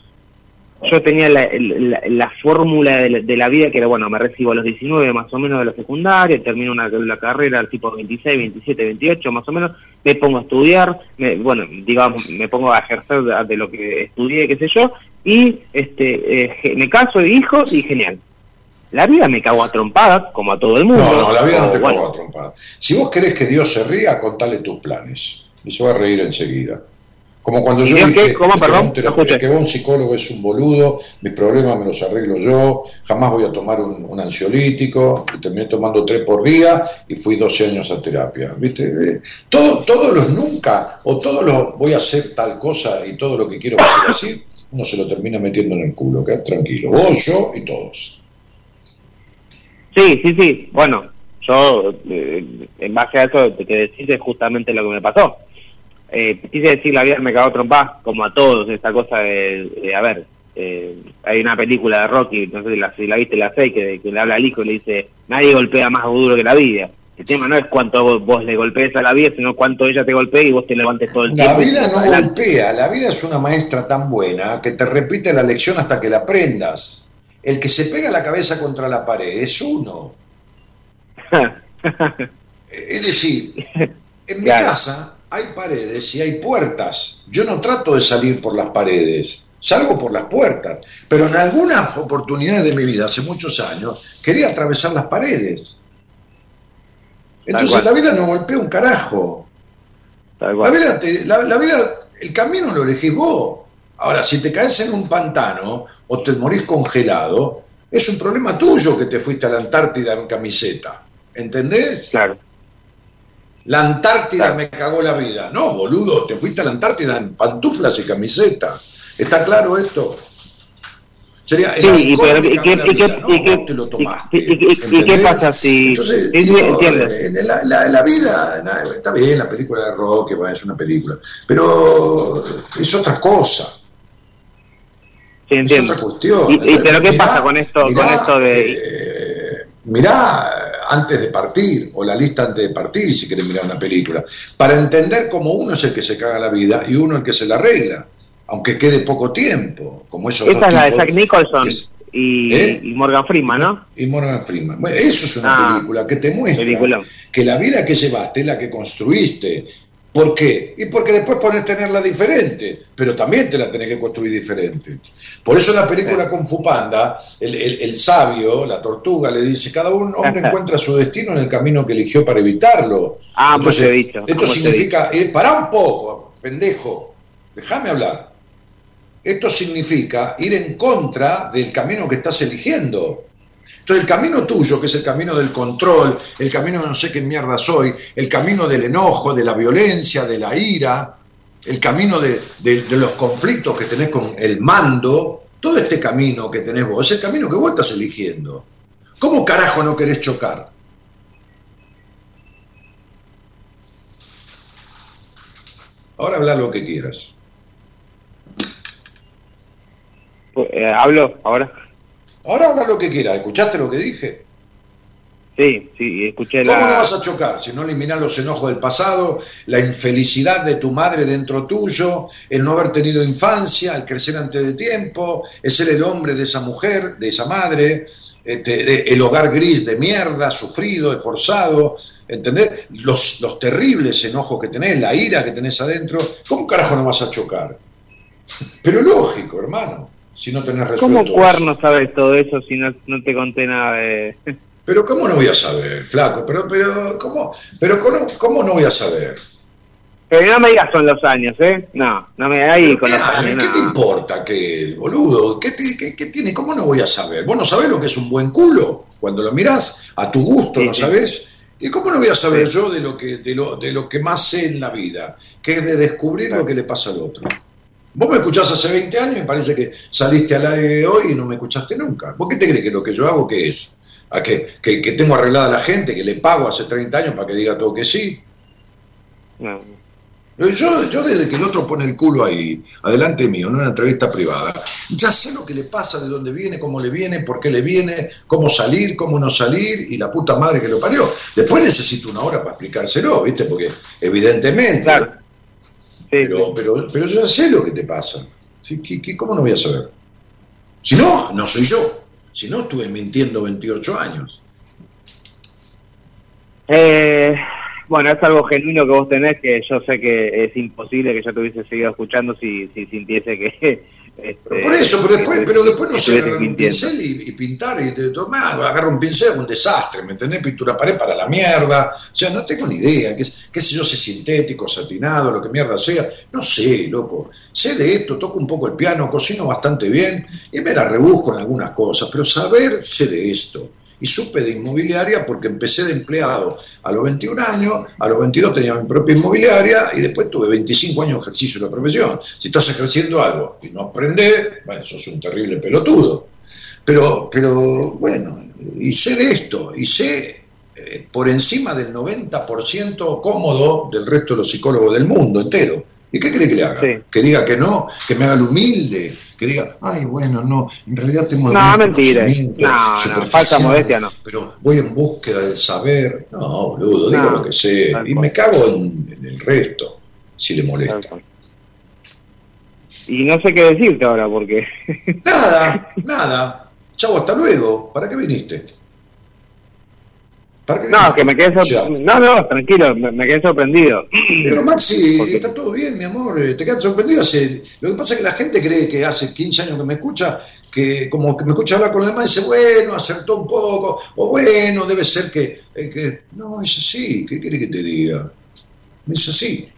Yo tenía la, la, la fórmula de la, de la vida que era, bueno, me recibo a los 19 más o menos de la secundaria, termino una, la carrera al tipo 26, 27, 28 más o menos, me pongo a estudiar, me, bueno, digamos, me pongo a ejercer de, lo que estudié, qué sé yo, y este eh, me caso de hijos y genial. La vida me cago a trompadas, como a todo el mundo. No, no, la vida no te bueno, cago a trompada. Si vos querés que Dios se ría, contale tus planes. Y se va a reír enseguida. Como cuando ¿Y yo dije qué? ¿Cómo, que, perdón? un, que un psicólogo es un boludo, mis problemas me los arreglo yo, jamás voy a tomar un, un ansiolítico, y terminé tomando tres por día y fui 12 años a terapia. ¿viste? Eh, todo, todos los nunca, o todos los voy a hacer tal cosa y todo lo que quiero va a ser así, uno se lo termina metiendo en el culo, quedad tranquilo. Vos, yo y todos. Sí, sí, sí. Bueno, yo, eh, en base a eso que decís, es justamente lo que me pasó. Eh, quise decir, la vida me cagó trompada, como a todos, esta cosa de, de, a ver, eh, hay una película de Rocky, no sé si la, si la viste la fe, que, que le habla al hijo y le dice, nadie golpea más duro que la vida. El tema no es cuánto vos, vos le golpees a la vida, sino cuánto ella te golpea y vos te levantes todo el La tiempo. y vida no adelante. golpea, la vida es una maestra tan buena que te repite la lección hasta que la aprendas. El que se pega la cabeza contra la pared es uno. Es decir, en mi Claro. casa hay paredes y hay puertas. Yo no trato de salir por las paredes, salgo por las puertas. Pero en algunas oportunidades de mi vida, hace muchos años, quería atravesar las paredes. Entonces la vida no golpea un carajo. La vida, te- la, la vida, el camino lo elegís vos. Ahora, si te caes en un pantano o te morís congelado, es un problema tuyo que te fuiste a la Antártida en camiseta. ¿Entendés? Claro. La Antártida Claro. me cagó la vida. No, boludo, te fuiste a la Antártida en pantuflas y camiseta. ¿Está claro esto? Sería Sí, y, pero, y, qué, y, qué. No, y, qué, te lo tomaste. y- qué pasa si... Entonces, digo, en la, la- la vida, está bien, la película de rock, bueno, es una película, pero es otra cosa, Sí, es otra cuestión. Y- pero ¿qué Mirá- pasa con esto, mirá, con esto de... eh, mirá antes de partir, o la lista antes de partir, si querés mirar una película, para entender cómo uno es el que se caga la vida y uno el que se la arregla, aunque quede poco tiempo, como esos Esa es la de Jack Nicholson es- y, ¿Eh? y Morgan Freeman, ¿no? y Morgan Freeman. Bueno, eso es una Ah, película que te muestra Película. que la vida que llevaste es la que construiste. ¿Por qué? Y porque después podés tenerla diferente, pero también te la tenés que construir diferente. Por eso en la película Kung Fu Panda, el, el- el sabio, la tortuga, le dice, cada un hombre encuentra su destino en el camino que eligió para evitarlo. Ah, pues Entonces, he dicho. esto pues he dicho. significa, eh, pará un poco, pendejo, déjame hablar. Esto significa ir en contra del camino que estás eligiendo. Entonces el camino tuyo, que es el camino del control, el camino de no sé qué mierda soy, el camino del enojo, de la violencia, de la ira, el camino de, los conflictos que tenés con el mando, todo este camino que tenés vos, es el camino que vos estás eligiendo. ¿Cómo carajo no querés chocar? Ahora habla lo que quieras. Eh, ¿Hablo ahora? Ahora habla lo que quieras. ¿Escuchaste lo que dije? Sí, sí, escuché ¿Cómo no la... vas a chocar si no eliminas los enojos del pasado, la infelicidad de tu madre dentro tuyo, el no haber tenido infancia, el crecer antes de tiempo, el ser el hombre de esa mujer, de esa madre, este, de- el hogar gris de mierda, sufrido, esforzado, ¿entendés? Los, los terribles enojos que tenés, la ira que tenés adentro, ¿cómo carajo no vas a chocar? Pero lógico, hermano, si no tenés resuelto ¿Cómo eso. cuerno sabes todo eso si no, no te conté nada de... Pero ¿cómo no voy a saber, flaco? Pero, pero, ¿cómo, pero ¿cómo, cómo no voy a saber? Pero no me digas son los años, ¿eh? No, no me ahí con ¿qué, los años, ¿Qué te no. importa qué es, boludo? ¿Qué, te- qué- qué tiene? ¿Cómo no voy a saber? ¿Vos no sabés lo que es un buen culo? Cuando lo mirás, a tu gusto, Sí, ¿no sí. sabés? ¿Y cómo no voy a saber Sí. yo de lo, que, de, lo, de lo que más sé en la vida? Que es de descubrir lo que le pasa al otro. Vos me escuchás hace 20 años y parece que saliste al aire hoy y no me escuchaste nunca. ¿Vos qué te crees que lo que yo hago qué es? ¿A que, que, que tengo arreglada a la gente, que le pago hace 30 años para que diga todo que sí? No. Yo, yo desde que el otro pone el culo ahí, adelante mío, en una entrevista privada, ya sé lo que le pasa, de dónde viene, cómo le viene, por qué le viene, cómo salir, cómo no salir, y la puta madre que lo parió. Después necesito una hora para explicárselo, ¿viste? Porque evidentemente... Claro. Pero, pero, pero yo ya sé lo que te pasa. ¿Sí? ¿Qué- qué- ¿Cómo no voy a saber? Si no, no soy yo. Si no, estuve mintiendo 28 años. Eh, bueno, es algo genuino que vos tenés que yo sé que es imposible que yo te hubiese seguido escuchando si, si sintiese que... este, Pero por eso, pero después, pero después no sé, agarrar un pincel y, y pintar y te tomar, agarrar un pincel es un desastre, ¿me entendés? Pintura pared para la mierda, o sea, no tengo ni idea, qué, qué sé yo, si es sintético, satinado, lo que mierda sea, no sé, loco, sé de esto, toco un poco el piano, cocino bastante bien y me la rebusco en algunas cosas, pero saber sé de esto. Y supe de inmobiliaria porque empecé de empleado a los 21 años, a los 22 tenía mi propia inmobiliaria y después tuve 25 años de ejercicio de la profesión. Si estás ejerciendo algo y no aprendés, bueno, sos un terrible pelotudo. Pero, pero bueno, y sé de esto, y sé eh, por encima del 90% cómodo del resto de los psicólogos del mundo entero. ¿Y qué cree que le haga? Sí. Que diga que no, que me haga el humilde, que diga, ay, bueno, no, en realidad tengo No, mentira. No, no, falsa modestia no. Pero voy en búsqueda del saber. No, boludo, digo No, lo que sé. Y me cago en, en el resto, si le molesta. Y no sé qué decirte ahora porque Nada, nada. Chavo, hasta luego. ¿Para qué viniste? ¿Para qué no, que me quedé sorprendido. No, no, tranquilo, me, me quedé sorprendido. Pero Maxi, Porque- está todo bien, mi amor, eh, te quedas sorprendido. Hace... Lo que pasa es que la gente cree que hace 15 años que me escucha, que como que me escucha hablar con los demás, dice, bueno, acertó un poco, o bueno, debe ser que... eh, que... No, es así, ¿qué quiere que te diga? Es así.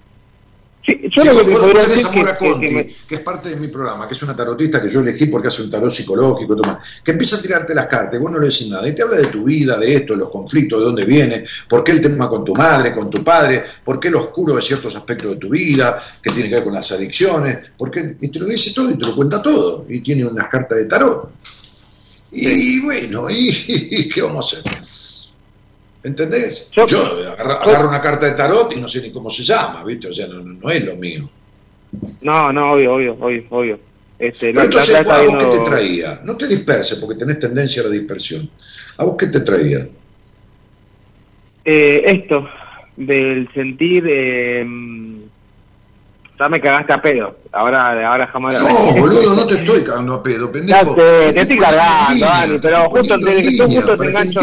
Sí, yo lo que podría decir que, Conti, que me- que es parte de mi programa, que es una tarotista que yo elegí porque hace un tarot psicológico, y más, que empieza a tirarte las cartas, y vos no le decís nada, y te habla de tu vida, de esto, de los conflictos, de dónde viene, por qué el tema con tu madre, con tu padre, por qué lo oscuro de ciertos aspectos de tu vida, que tiene que ver con las adicciones, por qué- y te lo dice todo y te lo cuenta todo, y tiene unas cartas de tarot. Y bueno, y, qué vamos a hacer? ¿Entendés? Yo- Yo, agarro, yo- una carta de tarot y no sé ni cómo se llama, ¿viste? O sea, no, no- es lo mío. No, no, obvio, obvio, obvio, obvio. Este, Pero la- entonces, la- la- ¿a vos qué te traía? No te disperses porque tenés tendencia a la dispersión. ¿A vos qué te traía? Eh, esto, del sentir... Eh, ya me cagaste a pedo. Ahora, ahora jamás No, boludo, no te estoy cagando a pedo, pendejo. Ya sé, te estoy cargando, Dani, pero te justo te- justo te engancho-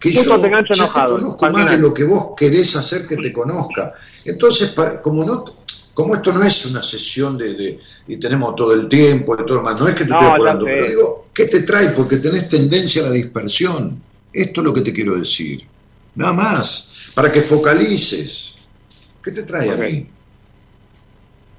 que yo te ya enojado, te conozco ¿para qué más de lo que vos querés hacer que te conozca. Entonces, para- como no... Como esto no es una sesión de, de- y tenemos todo el tiempo y todo lo más, no es que te No, estoy apurando, pero digo, ¿qué te trae? Porque tenés tendencia a la dispersión. Esto es lo que te quiero decir. Nada más, para que focalices. ¿Qué te trae a mí?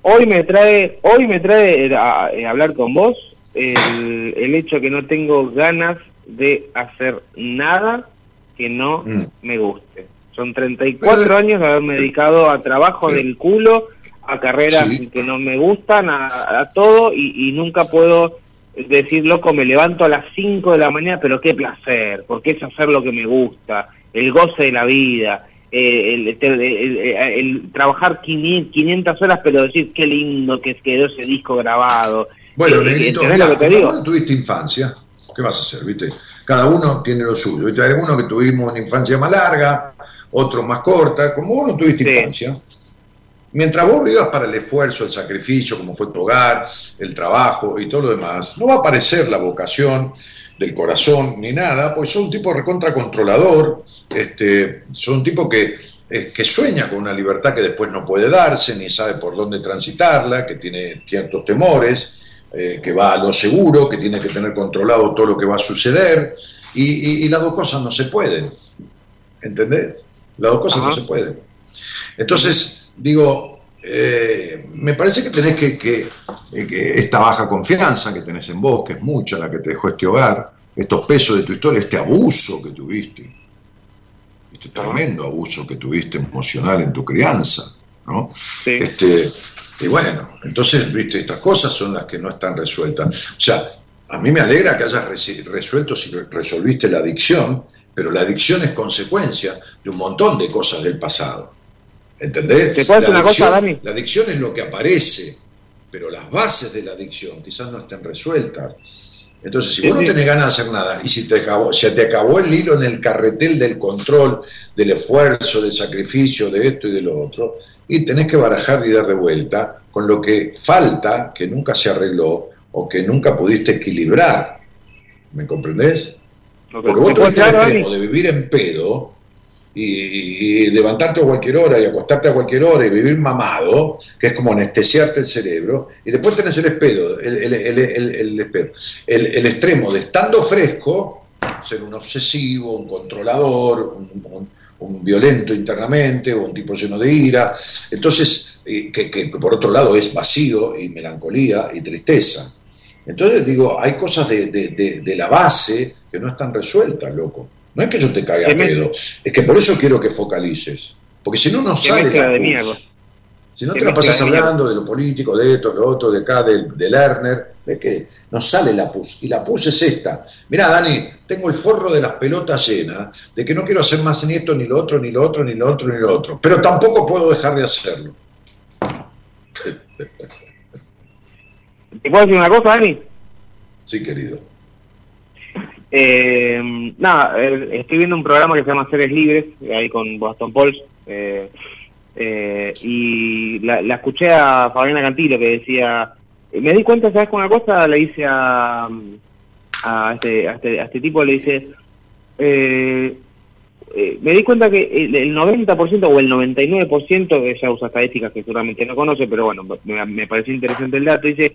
Hoy me trae, hoy me trae eh, a- eh, hablar con vos el, el hecho que no tengo ganas de hacer nada que no Mm. me guste. Son 34 Pero- años de haberme dedicado a trabajo del culo, a carreras Sí. que no me gustan, a, a todo, y, y nunca puedo decir, loco, me levanto a las 5 de la mañana, pero qué placer, porque es hacer lo que me gusta, el goce de la vida, eh, el, el- el- el- trabajar 500 500 horas, pero decir qué lindo que quedó ese disco grabado. Bueno, Eh, negrito, no tuviste infancia, ¿qué vas a hacer, viste? Cada uno tiene lo suyo, ¿viste? Hay algunos que tuvimos una infancia más larga, otros más corta, como vos no tuviste Sí. infancia. Mientras vos vivas para el esfuerzo, el sacrificio, como fue tu hogar, el trabajo y todo lo demás, no va a aparecer la vocación del corazón ni nada, pues sos un tipo recontra controlador, este, sos un tipo que, eh, que sueña con una libertad que después no puede darse, ni sabe por dónde transitarla, que tiene ciertos temores, eh, que va a lo seguro, que tiene que tener controlado todo lo que va a suceder, y, y- y las dos cosas no se pueden, ¿entendés? Las dos cosas no se pueden. Entonces, digo, eh, me parece que tenés que, que, eh, que esta baja confianza que tenés en vos, que es mucha la que te dejó este hogar, estos pesos de tu historia, este abuso que tuviste, este tremendo abuso que tuviste emocional en tu crianza, ¿no? Sí. Este, y bueno, entonces, viste, estas cosas son las que no están resueltas. O sea, a mí me alegra que hayas resuelto si re- resolviste la adicción, pero la adicción es consecuencia de un montón de cosas del pasado. ¿Entendés? ¿Te La una cosa, Dani? La adicción es lo que aparece, pero las bases de la adicción quizás no estén resueltas. Entonces, si Sí, vos no sí. tenés ganas de hacer nada y si te acabó, se te acabó el hilo en el carretel del control, del esfuerzo, del sacrificio, de esto y de lo otro, y tenés que barajar y dar de vuelta con lo que falta, que nunca se arregló o que nunca pudiste equilibrar. ¿Me comprendés? Porque vos ¿Te puedo tuviste el extremo de vivir en pedo y, levantarte a cualquier hora y acostarte a cualquier hora y vivir mamado, que es como anestesiarte el cerebro, y después tenés el espedo, el, el, el, el- extremo de estando fresco, ser un obsesivo, un controlador, un, violento internamente, o un tipo lleno de ira, entonces, eh, que, que por otro lado es vacío y melancolía y tristeza. Entonces digo, hay cosas de- de- de la base que no están resueltas, loco. No es que yo te caiga a pedo, es que por eso quiero que focalices. Porque si no, no sale la de. Si no te la pasas de hablando de lo político, de esto, lo otro, de acá, del de Lerner, es que no sale la pus. Y la pus es esta. Mirá, Dani, tengo el forro de las pelotas llena de que no quiero hacer más ni esto, ni lo otro, ni lo otro, ni lo otro, ni lo otro. Pero tampoco puedo dejar de hacerlo. ¿Te puedo decir una cosa, Dani? Sí, querido. Eh, nada, estoy viendo un programa que se llama Seres Libres, ahí con Boston Pauls, eh, eh, y la, la escuché a Fabiana Cantilo que decía, me di cuenta, ¿sabes con una cosa? Le dice a, a, este, a, este, a este tipo, le dice, eh, eh, me di cuenta que el, el 90% o el 99%, que ella usa estadísticas que seguramente no conoce, pero bueno, me, me pareció interesante el dato, dice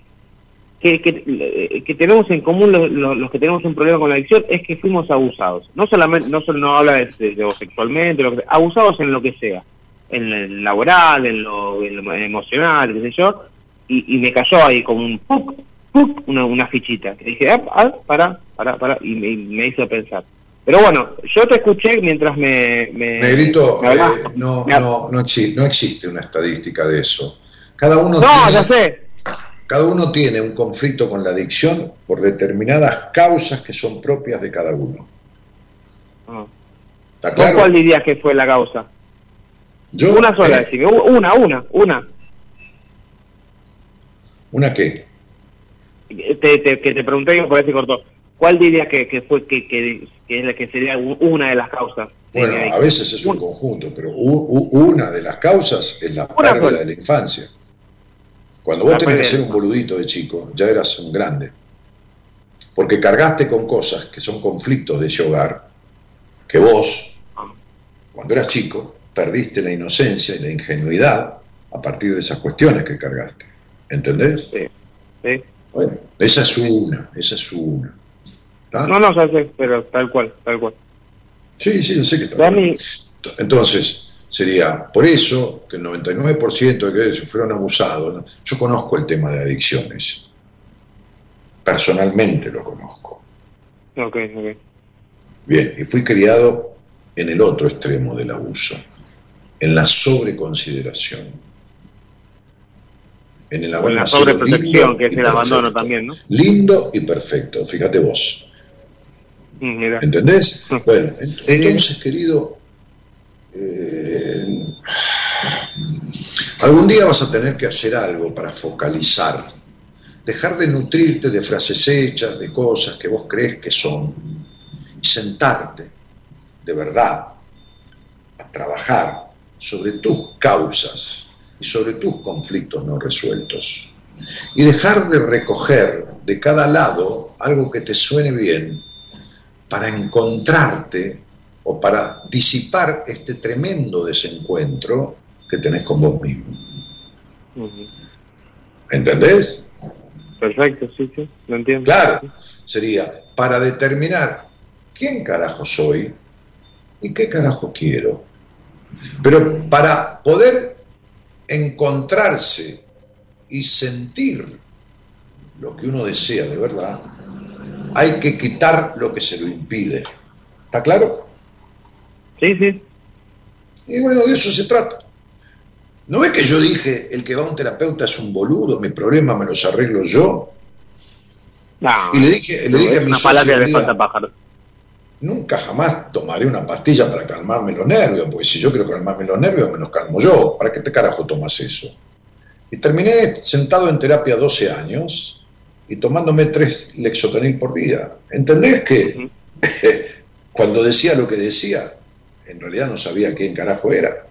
que, que, eh, que tenemos en común los, los, los que tenemos un problema con la adicción es que fuimos abusados. No solamente, no solo no habla de, de, de sexualmente, lo que, abusados en lo que sea, en el laboral, en lo, en lo emocional, qué sé yo, y, y me cayó ahí como un ¡puc! ¡puc! Una, una fichita. Que dije, ah, ah, para, para, para, y me, me hizo pensar. Pero bueno, yo te escuché mientras me... me Negrito, me eh, no, no, no, exi- no existe una estadística de eso. Cada uno, No, tiene, ya sé. Cada uno tiene un conflicto con la adicción por determinadas causas que son propias de cada uno. Ah. ¿Está ¿Vos claro? cuál dirías que fue la causa? Yo, Una sola, eh, decime. Una, una, una. ¿Una qué? Te, te- que te pregunté y me parece corto. ¿Cuál dirías que, que fue que, que, que es la que sería una de las causas? Bueno, mi a veces es un conjunto, pero u- u- una de las causas es la Una pérdida sola. de la infancia. Cuando vos tenés que ser un boludito de chico, ya eras un grande. Porque cargaste con cosas que son conflictos de ese hogar, que vos, cuando eras chico, perdiste la inocencia y la ingenuidad a partir de esas cuestiones que cargaste. ¿Entendés? Sí, sí. Bueno, esa es una, esa es una. ¿Está? No, no, ya sé, pero tal cual, tal cual. Sí, sí, yo sé que bien. Entonces, sería por eso que el 99% de que fueron abusados, ¿no? yo conozco el tema de adicciones, personalmente lo conozco. ok, ok. Bien, y fui criado en el otro extremo del abuso, en la sobreconsideración. En el O haber en la sobreprotección, que es el abandono perfecto. también, ¿no? Lindo y perfecto, fíjate vos. Mm, Mira. ¿Entendés? Mm. Bueno, entonces, querido, eh, algún día vas a tener que hacer algo para focalizar, dejar de nutrirte de frases hechas, de cosas que vos crees que son, y sentarte de verdad a trabajar sobre tus causas y sobre tus conflictos no resueltos. Y dejar de recoger de cada lado algo que te suene bien para encontrarte o para disipar este tremendo desencuentro que tenés con vos mismo. ¿Entendés? Perfecto, sí, sí, lo entiendo. Claro, sería para determinar quién carajo soy y qué carajo quiero. Pero para poder encontrarse y sentir lo que uno desea de verdad, hay que quitar lo que se lo impide. ¿Está claro? Sí, sí. Y bueno, de eso se trata. ¿No ves que yo dije, el que va a un terapeuta es un boludo, mi problema me los arreglo yo? No, Y le dije, le dije a mi una de falta pájaro. nunca jamás tomaré una pastilla para calmarme los nervios, porque si yo quiero calmarme los nervios, me los calmo yo. ¿Para qué te carajo tomas eso? Y terminé sentado en terapia 12 años y tomándome tres lexotanil por día. ¿Entendés que cuando decía lo que decía, en realidad no sabía quién carajo era?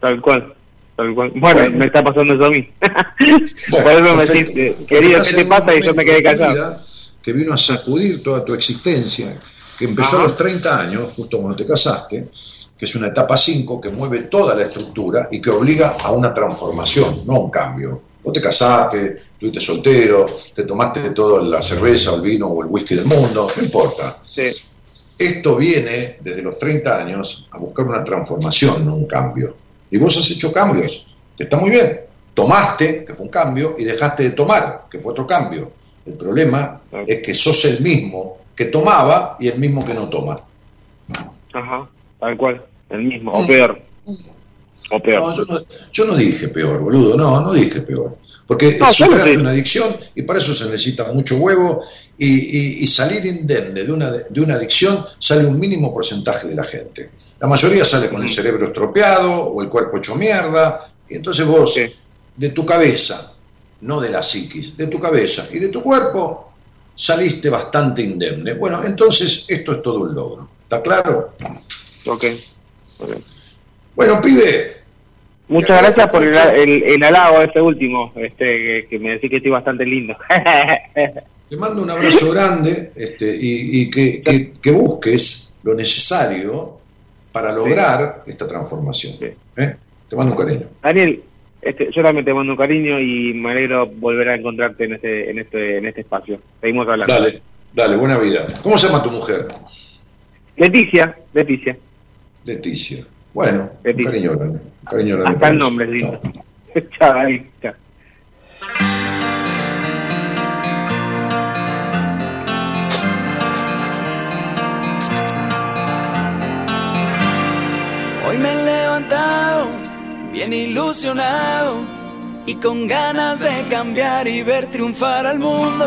Tal cual. Tal cual. Bueno, Bueno. me está pasando eso a mí. Bueno, Por eso me decís, querido, ¿qué te pasa? Y yo me quedé callado. Que vino a sacudir toda tu existencia, que empezó Ajá. a los 30 años, justo cuando te casaste, que es una etapa 5 que mueve toda la estructura y que obliga a una transformación, no a un cambio. Vos te casaste, estuviste soltero, te tomaste toda la cerveza, el vino o el whisky del mundo, no importa. Sí. Esto viene desde los 30 años a buscar una transformación, no un cambio. Y vos has hecho cambios, que está muy bien. Tomaste, que fue un cambio, y dejaste de tomar, que fue otro cambio. El problema es que sos el mismo que tomaba y el mismo que no toma. Ajá, tal cual. El mismo, o Mm. peor. O peor. No, yo, no, yo no dije peor, boludo, no, no dije peor. Porque No, superaste una adicción y para eso se necesita mucho huevo y, y- y salir indemne de una, de una adicción sale un mínimo porcentaje de la gente. La mayoría sale con el Mm. cerebro estropeado o el cuerpo hecho mierda y entonces vos Sí. de tu cabeza, no de la psiquis, de tu cabeza y de tu cuerpo, saliste bastante indemne. Bueno, entonces esto es todo un logro. ¿Está claro? Ok. ok. Bueno, pibe, Muchas gracias por el, el, el halago este último, este que, que me decís que estoy bastante lindo. te mando un abrazo grande este, y, y que, que- que busques lo necesario para lograr esta transformación. Sí. ¿eh? Te mando un cariño. Daniel, este, yo también te mando un cariño y me alegro volver a encontrarte en este, en este, en este espacio. Seguimos hablando. Dale, dale, buena vida. ¿Cómo se llama tu mujer? Leticia, Leticia. Leticia. Bueno, un Leticia. cariño grande. Un cariño grande Hasta el nombre lindo. Chao. Chao, Dani. Bien ilusionado y con ganas de cambiar y ver triunfar al mundo.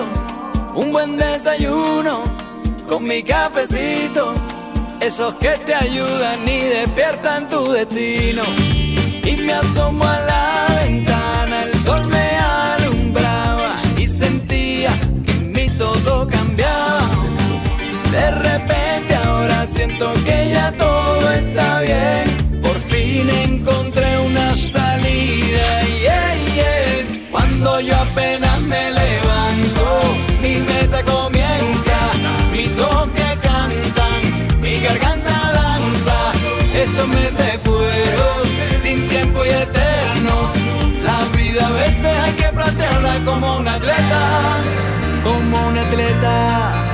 Un buen desayuno con mi cafecito, esos que te ayudan y despiertan tu destino. Y me asomo a la ventana, el sol me alumbraba y sentía que en mí todo cambiaba. De repente ahora siento que ya todo está bien. Fin encontré una salida. yeah, yeah. Cuando yo apenas me levanto, mi meta comienza. Mis ojos que cantan, mi garganta danza. Estos meses fueron sin tiempo y eternos. La vida a veces hay que plantearla como un atleta, como un atleta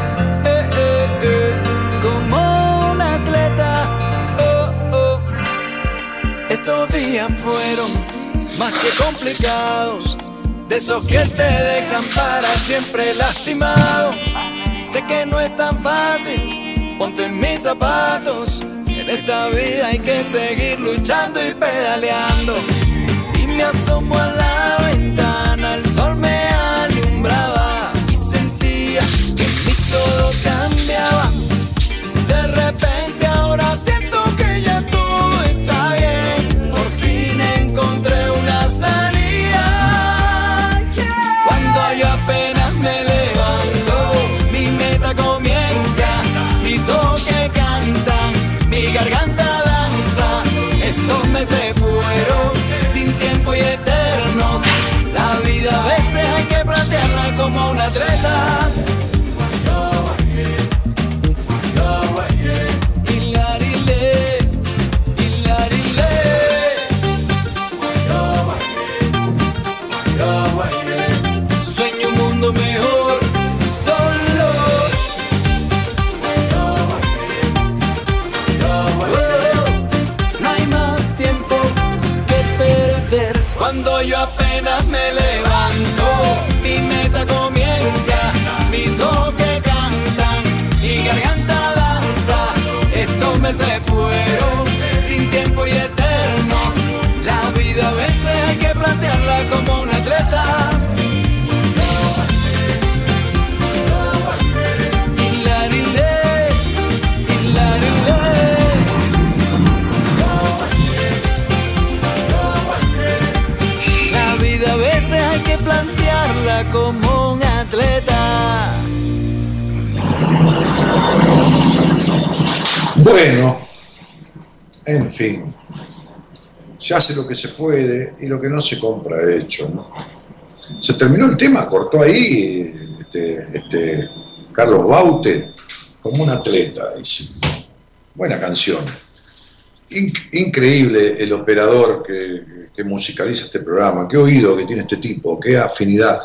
Estos días fueron más que complicados, de esos que te dejan para siempre lastimado. Sé que no es tan fácil, ponte en mis zapatos. En esta vida hay que seguir luchando y pedaleando. Y me asomo a la ventana, el sol me alumbraba y sentía que en mí todo cambiaba. De repente un atleta. Sueño un mundo mejor solo. No hay más tiempo que perder. Cuando yo apenas me Estos Bueno, en fin, se hace lo que se puede y lo que no se compra hecho. ¿no? Se terminó el tema, cortó ahí este, este, Carlos Baute como un atleta. dice. Buena canción. Inc- increíble el operador que, musicaliza este programa, qué oído que tiene este tipo, qué afinidad,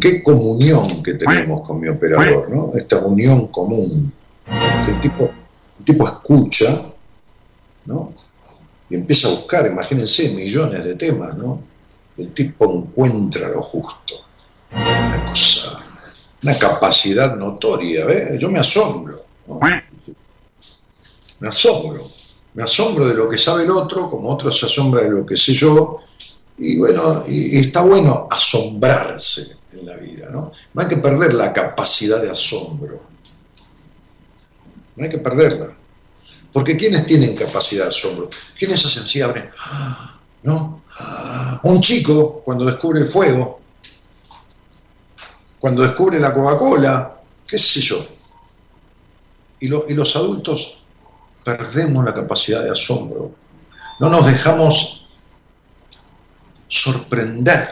qué comunión que tenemos con mi operador, ¿no? Esta unión común. El tipo, tipo escucha, ¿no? Y empieza a buscar, imagínense, millones de temas, ¿no? El tipo encuentra lo justo. Una cosa, una capacidad notoria, ¿ves? Yo me asombro, ¿no? Me asombro. Me asombro de lo que sabe el otro, como otro se asombra de lo que sé yo. Y bueno, está bueno asombrarse en la vida, ¿no? No hay que perder la capacidad de asombro. No hay que perderla. Porque ¿quiénes tienen capacidad de asombro? ¿Quiénes hacen así, abren? ¿No? Un chico cuando descubre el fuego, cuando descubre la Coca-Cola, qué sé yo. Y, y los adultos perdemos la capacidad de asombro. No nos dejamos sorprender.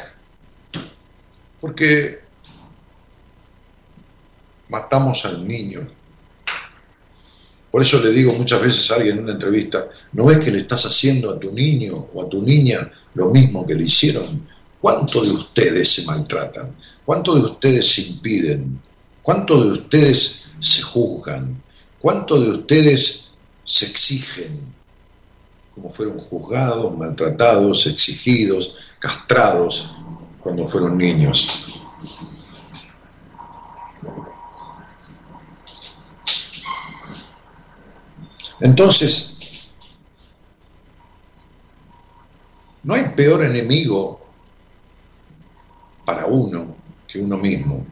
Porque matamos al niño. Por eso le digo muchas veces a alguien en una entrevista, ¿no ves que le estás haciendo a tu niño o a tu niña lo mismo que le hicieron? ¿Cuánto de ustedes se maltratan? ¿Cuánto de ustedes se impiden? ¿Cuánto de ustedes se juzgan? ¿Cuánto de ustedes se exigen? Como fueron juzgados, maltratados, exigidos, castrados cuando fueron niños. Entonces, no hay peor enemigo para uno que uno mismo.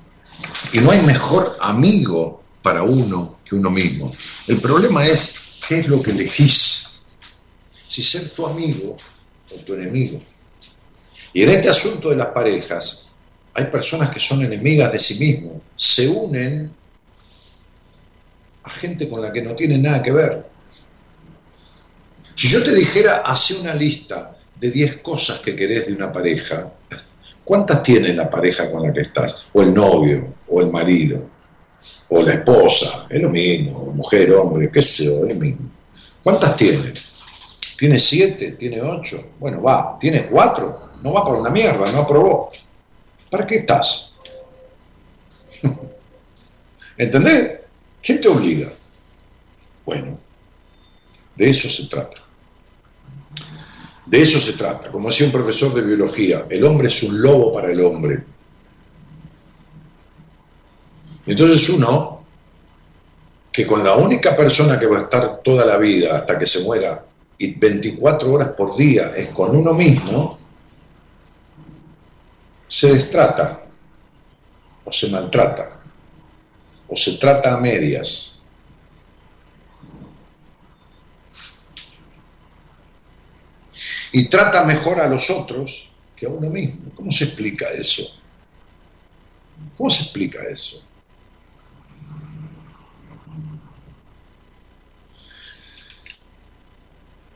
Y no hay mejor amigo para uno que uno mismo. El problema es qué es lo que elegís. Si ser tu amigo o tu enemigo. Y en este asunto de las parejas, hay personas que son enemigas de sí mismos, se unen a gente con la que no tienen nada que ver. Si yo te dijera, hace una lista de 10 cosas que querés de una pareja, ¿cuántas tiene la pareja con la que estás? O el novio, o el marido, o la esposa, es lo mismo, mujer, hombre, qué sé yo, es lo mismo. ¿Cuántas tiene? ¿Tiene siete? ¿Tiene ocho? Bueno, va. ¿Tiene cuatro? No va para una mierda, no aprobó. ¿Para qué estás? ¿Entendés? ¿Quién te obliga? Bueno, de eso se trata. De eso se trata. Como decía un profesor de biología, el hombre es un lobo para el hombre. Entonces uno, que con la única persona que va a estar toda la vida hasta que se muera y 24 horas por día es con uno mismo, se destrata o se maltrata o se trata a medias y trata mejor a los otros que a uno mismo. ¿Cómo se explica eso? ¿Cómo se explica eso?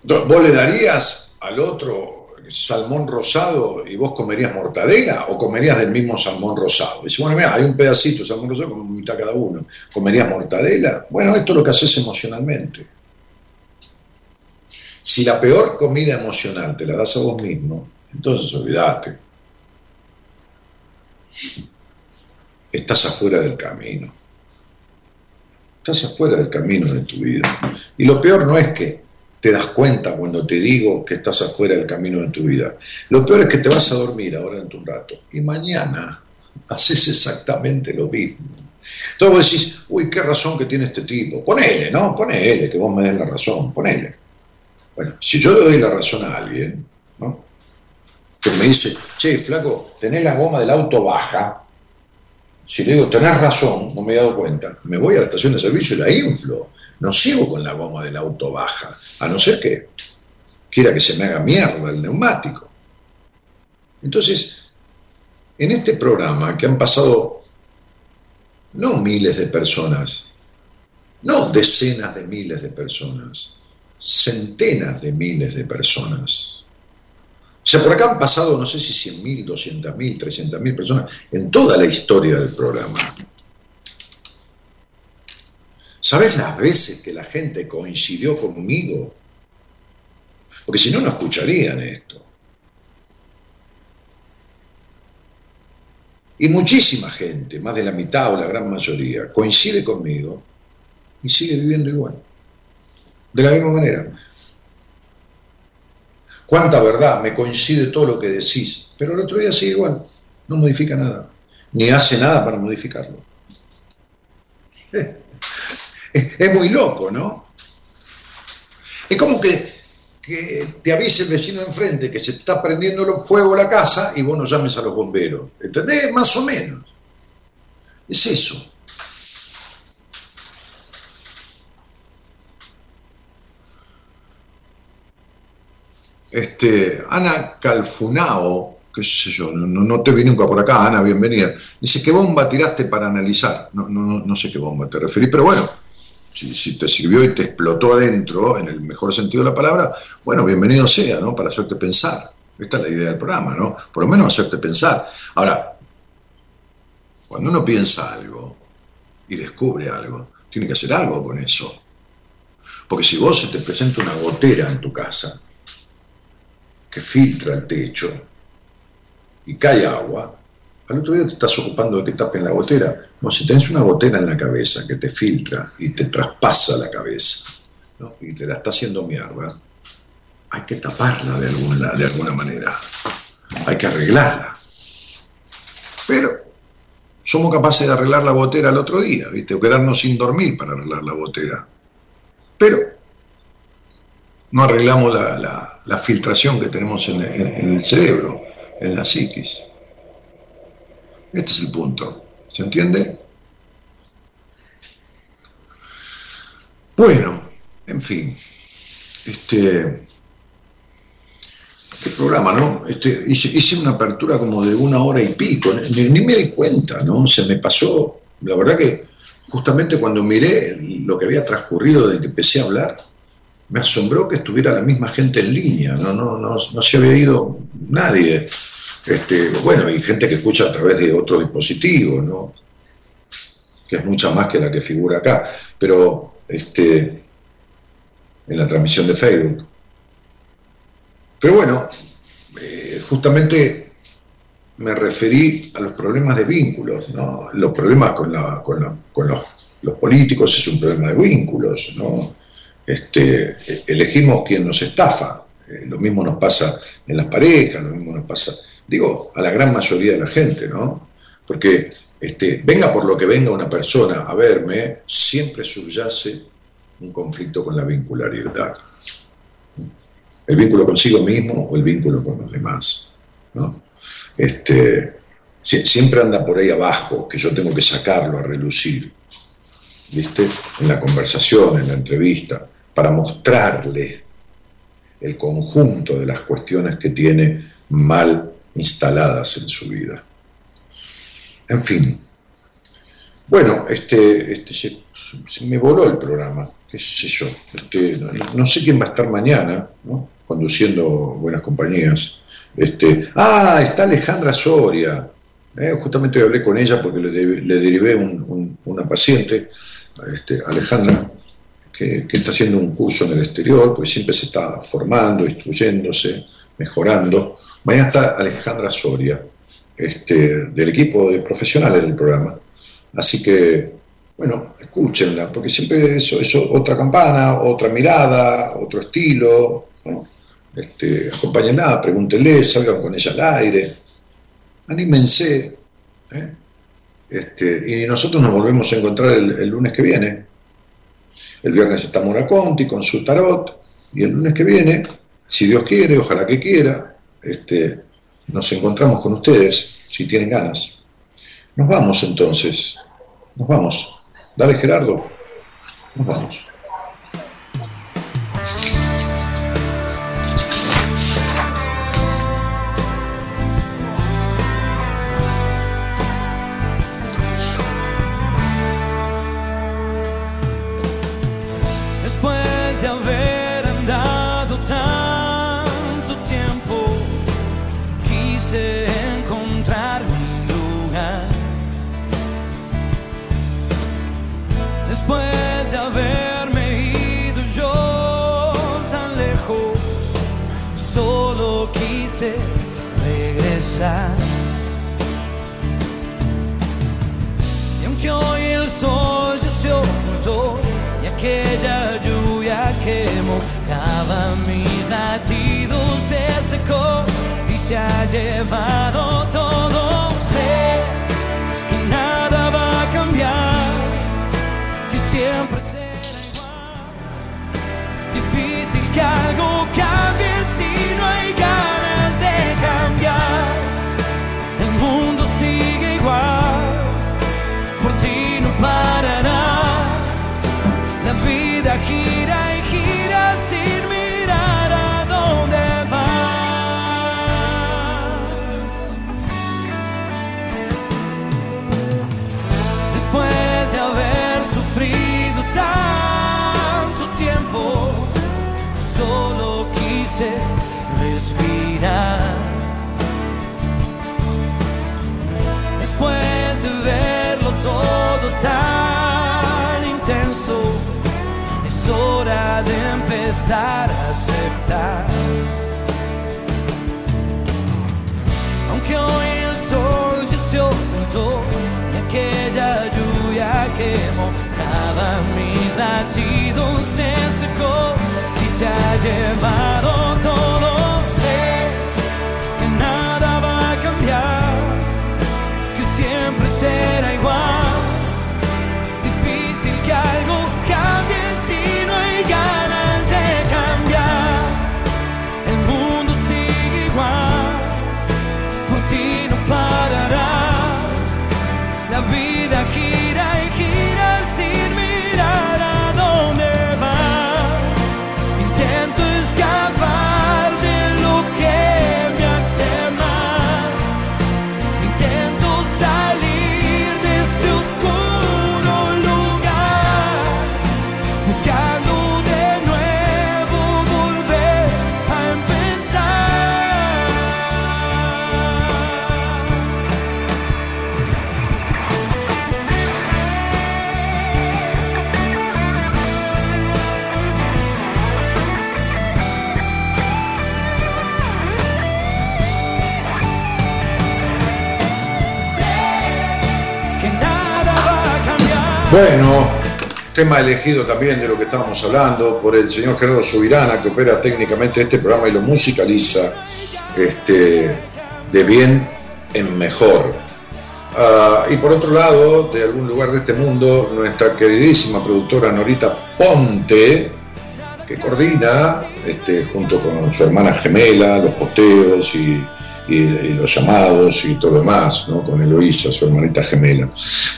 ¿Vos le darías al otro salmón rosado y vos comerías mortadela o comerías del mismo salmón rosado? Dice, bueno, mira, hay un pedacito de salmón rosado, como mitad cada uno. ¿Comerías mortadela? Bueno, esto es lo que haces emocionalmente. Si la peor comida emocional te la das a vos mismo, entonces olvídate. Estás afuera del camino. Estás afuera del camino de tu vida. Y lo peor no es que te das cuenta cuando te digo que estás afuera del camino de tu vida. Lo peor es que te vas a dormir ahora en tu rato. Y mañana haces exactamente lo mismo. Entonces vos decís, uy, qué razón que tiene este tipo. Ponele, ¿no? Ponele, que vos me des la razón. Ponele. Bueno, si yo le doy la razón a alguien, ¿no? que me dice, che, flaco, tenés la goma del auto baja, si le digo, tenés razón, no me he dado cuenta, me voy a la estación de servicio y la inflo. No sigo con la goma del auto baja, a no ser que quiera que se me haga mierda el neumático. Entonces, en este programa que han pasado no miles de personas, no decenas de miles de personas, centenas de miles de personas. O sea, por acá han pasado, no sé si 100.000, 200.000, 300.000 personas en toda la historia del programa. ¿Sabes las veces que la gente coincidió conmigo? Porque si no, no escucharían esto. Y muchísima gente, más de la mitad o la gran mayoría, coincide conmigo y sigue viviendo igual de la misma manera. Cuánta verdad, me coincide todo lo que decís, pero el otro día sigue igual, no modifica nada, ni hace nada para modificarlo. Es muy loco, ¿no? Es como que, te avise el vecino de enfrente que se te está prendiendo fuego la casa y vos no llames a los bomberos. ¿Entendés? Más o menos. Es eso. Este, Ana Calfunao, qué sé yo, no, te vi nunca por acá, Ana, bienvenida. Dice, ¿qué bomba tiraste para analizar? No, no, no sé qué bomba te referí, pero bueno, si, si, te sirvió y te explotó adentro, en el mejor sentido de la palabra, bueno, bienvenido sea, ¿no? Para hacerte pensar. Esta es la idea del programa, ¿no? Por lo menos hacerte pensar. Ahora, cuando uno piensa algo y descubre algo, tiene que hacer algo con eso. Porque si vos se te presenta una gotera en tu casa que filtra el techo y cae agua, al otro día te estás ocupando de que tapen la gotera. No, si tenés una gotera en la cabeza que te filtra y te traspasa la cabeza ¿no? y te la está haciendo mierda, hay que taparla de alguna, de alguna manera. Hay que arreglarla. Pero somos capaces de arreglar la gotera el otro día, ¿viste? O quedarnos sin dormir para arreglar la gotera. Pero no arreglamos la, la, la filtración que tenemos en, en, el cerebro, en la psiquis. Este es el punto. ¿Se entiende? Bueno, en fin. Este. Qué programa, ¿no? Este, hice, hice, una apertura como de una hora y pico, ni, ni, me di cuenta, ¿no? Se me pasó, la verdad que justamente cuando miré lo que había transcurrido desde que empecé a hablar, me asombró que estuviera la misma gente en línea, no, no, no, no se había ido nadie. Este, bueno, hay gente que escucha a través de otros dispositivos, ¿no? que es mucha más que la que figura acá, pero este, en la transmisión de Facebook. Pero bueno, eh, justamente me referí a los problemas de vínculos, ¿no? Los problemas con, la, con, con los, los, políticos es un problema de vínculos, ¿no? Este, elegimos quién nos estafa, eh, lo mismo nos pasa en las parejas, lo mismo nos pasa, digo, a la gran mayoría de la gente, ¿no? Porque este, venga por lo que venga una persona a verme, siempre subyace un conflicto con la vincularidad. El vínculo consigo mismo o el vínculo con los demás. ¿no? Este, siempre anda por ahí abajo, que yo tengo que sacarlo a relucir, ¿viste? En la conversación, en la entrevista, para mostrarle el conjunto de las cuestiones que tiene mal instaladas en su vida. En fin. Bueno, este, este se, me voló el programa, qué sé yo. Este, no, sé quién va a estar mañana, ¿no? conduciendo buenas compañías. Este, ah, está Alejandra Soria. Eh, justamente hablé con ella porque le, de, le derivé un, un, una paciente, este, Alejandra, que, está haciendo un curso en el exterior, pues siempre se está formando, instruyéndose, mejorando. Mañana está Alejandra Soria este, del equipo de profesionales del programa. Así que, bueno, escúchenla, porque siempre eso es otra campana, otra mirada, otro estilo. ¿no? Este, acompáñenla, pregúntenle, salgan con ella al aire, anímense. ¿eh? Este, y nosotros nos volvemos a encontrar el, lunes que viene. El viernes está Mora Conti con su tarot, y el lunes que viene, si Dios quiere, ojalá que quiera, este, nos encontramos con ustedes, si tienen ganas. Nos vamos entonces, nos vamos. Dale Gerardo, nos vamos. Regresar. Y aunque hoy el sol ya se ocultó y aquella lluvia que mojaba mis latidos se secó y se ha llevado a aceptar. Aunque hoy el sol ya se ocultó y aquella lluvia quemó, cada mis latidos se secó y se ha llevado Bueno, tema elegido también de lo que estábamos hablando por el señor Gerardo Subirana, que opera técnicamente este programa y lo musicaliza este, de bien en mejor. Ah, y por otro lado, de algún lugar de este mundo, nuestra queridísima productora Norita Ponte, que coordina, este, junto con su hermana gemela, los posteos y, y- los llamados y todo lo demás, ¿no? con Eloísa, su hermanita gemela.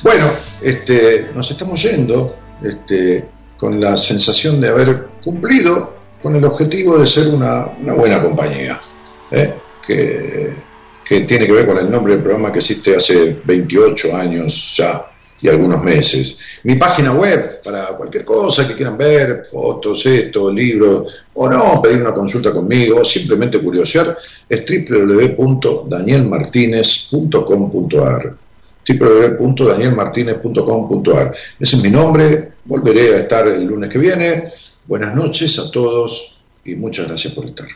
Bueno, este, nos estamos yendo este, con la sensación de haber cumplido con el objetivo de ser una, una buena compañía, ¿eh? que, que tiene que ver con el nombre del programa que existe hace 28 años ya y algunos meses. Mi página web, para cualquier cosa que quieran ver, fotos, esto, libros, o no, pedir una consulta conmigo, simplemente curiosear, es www.danielmartinez.com.ar www.danielmartinez.com.ar Ese es mi nombre, volveré a estar el lunes que viene. Buenas noches a todos y muchas gracias por estar.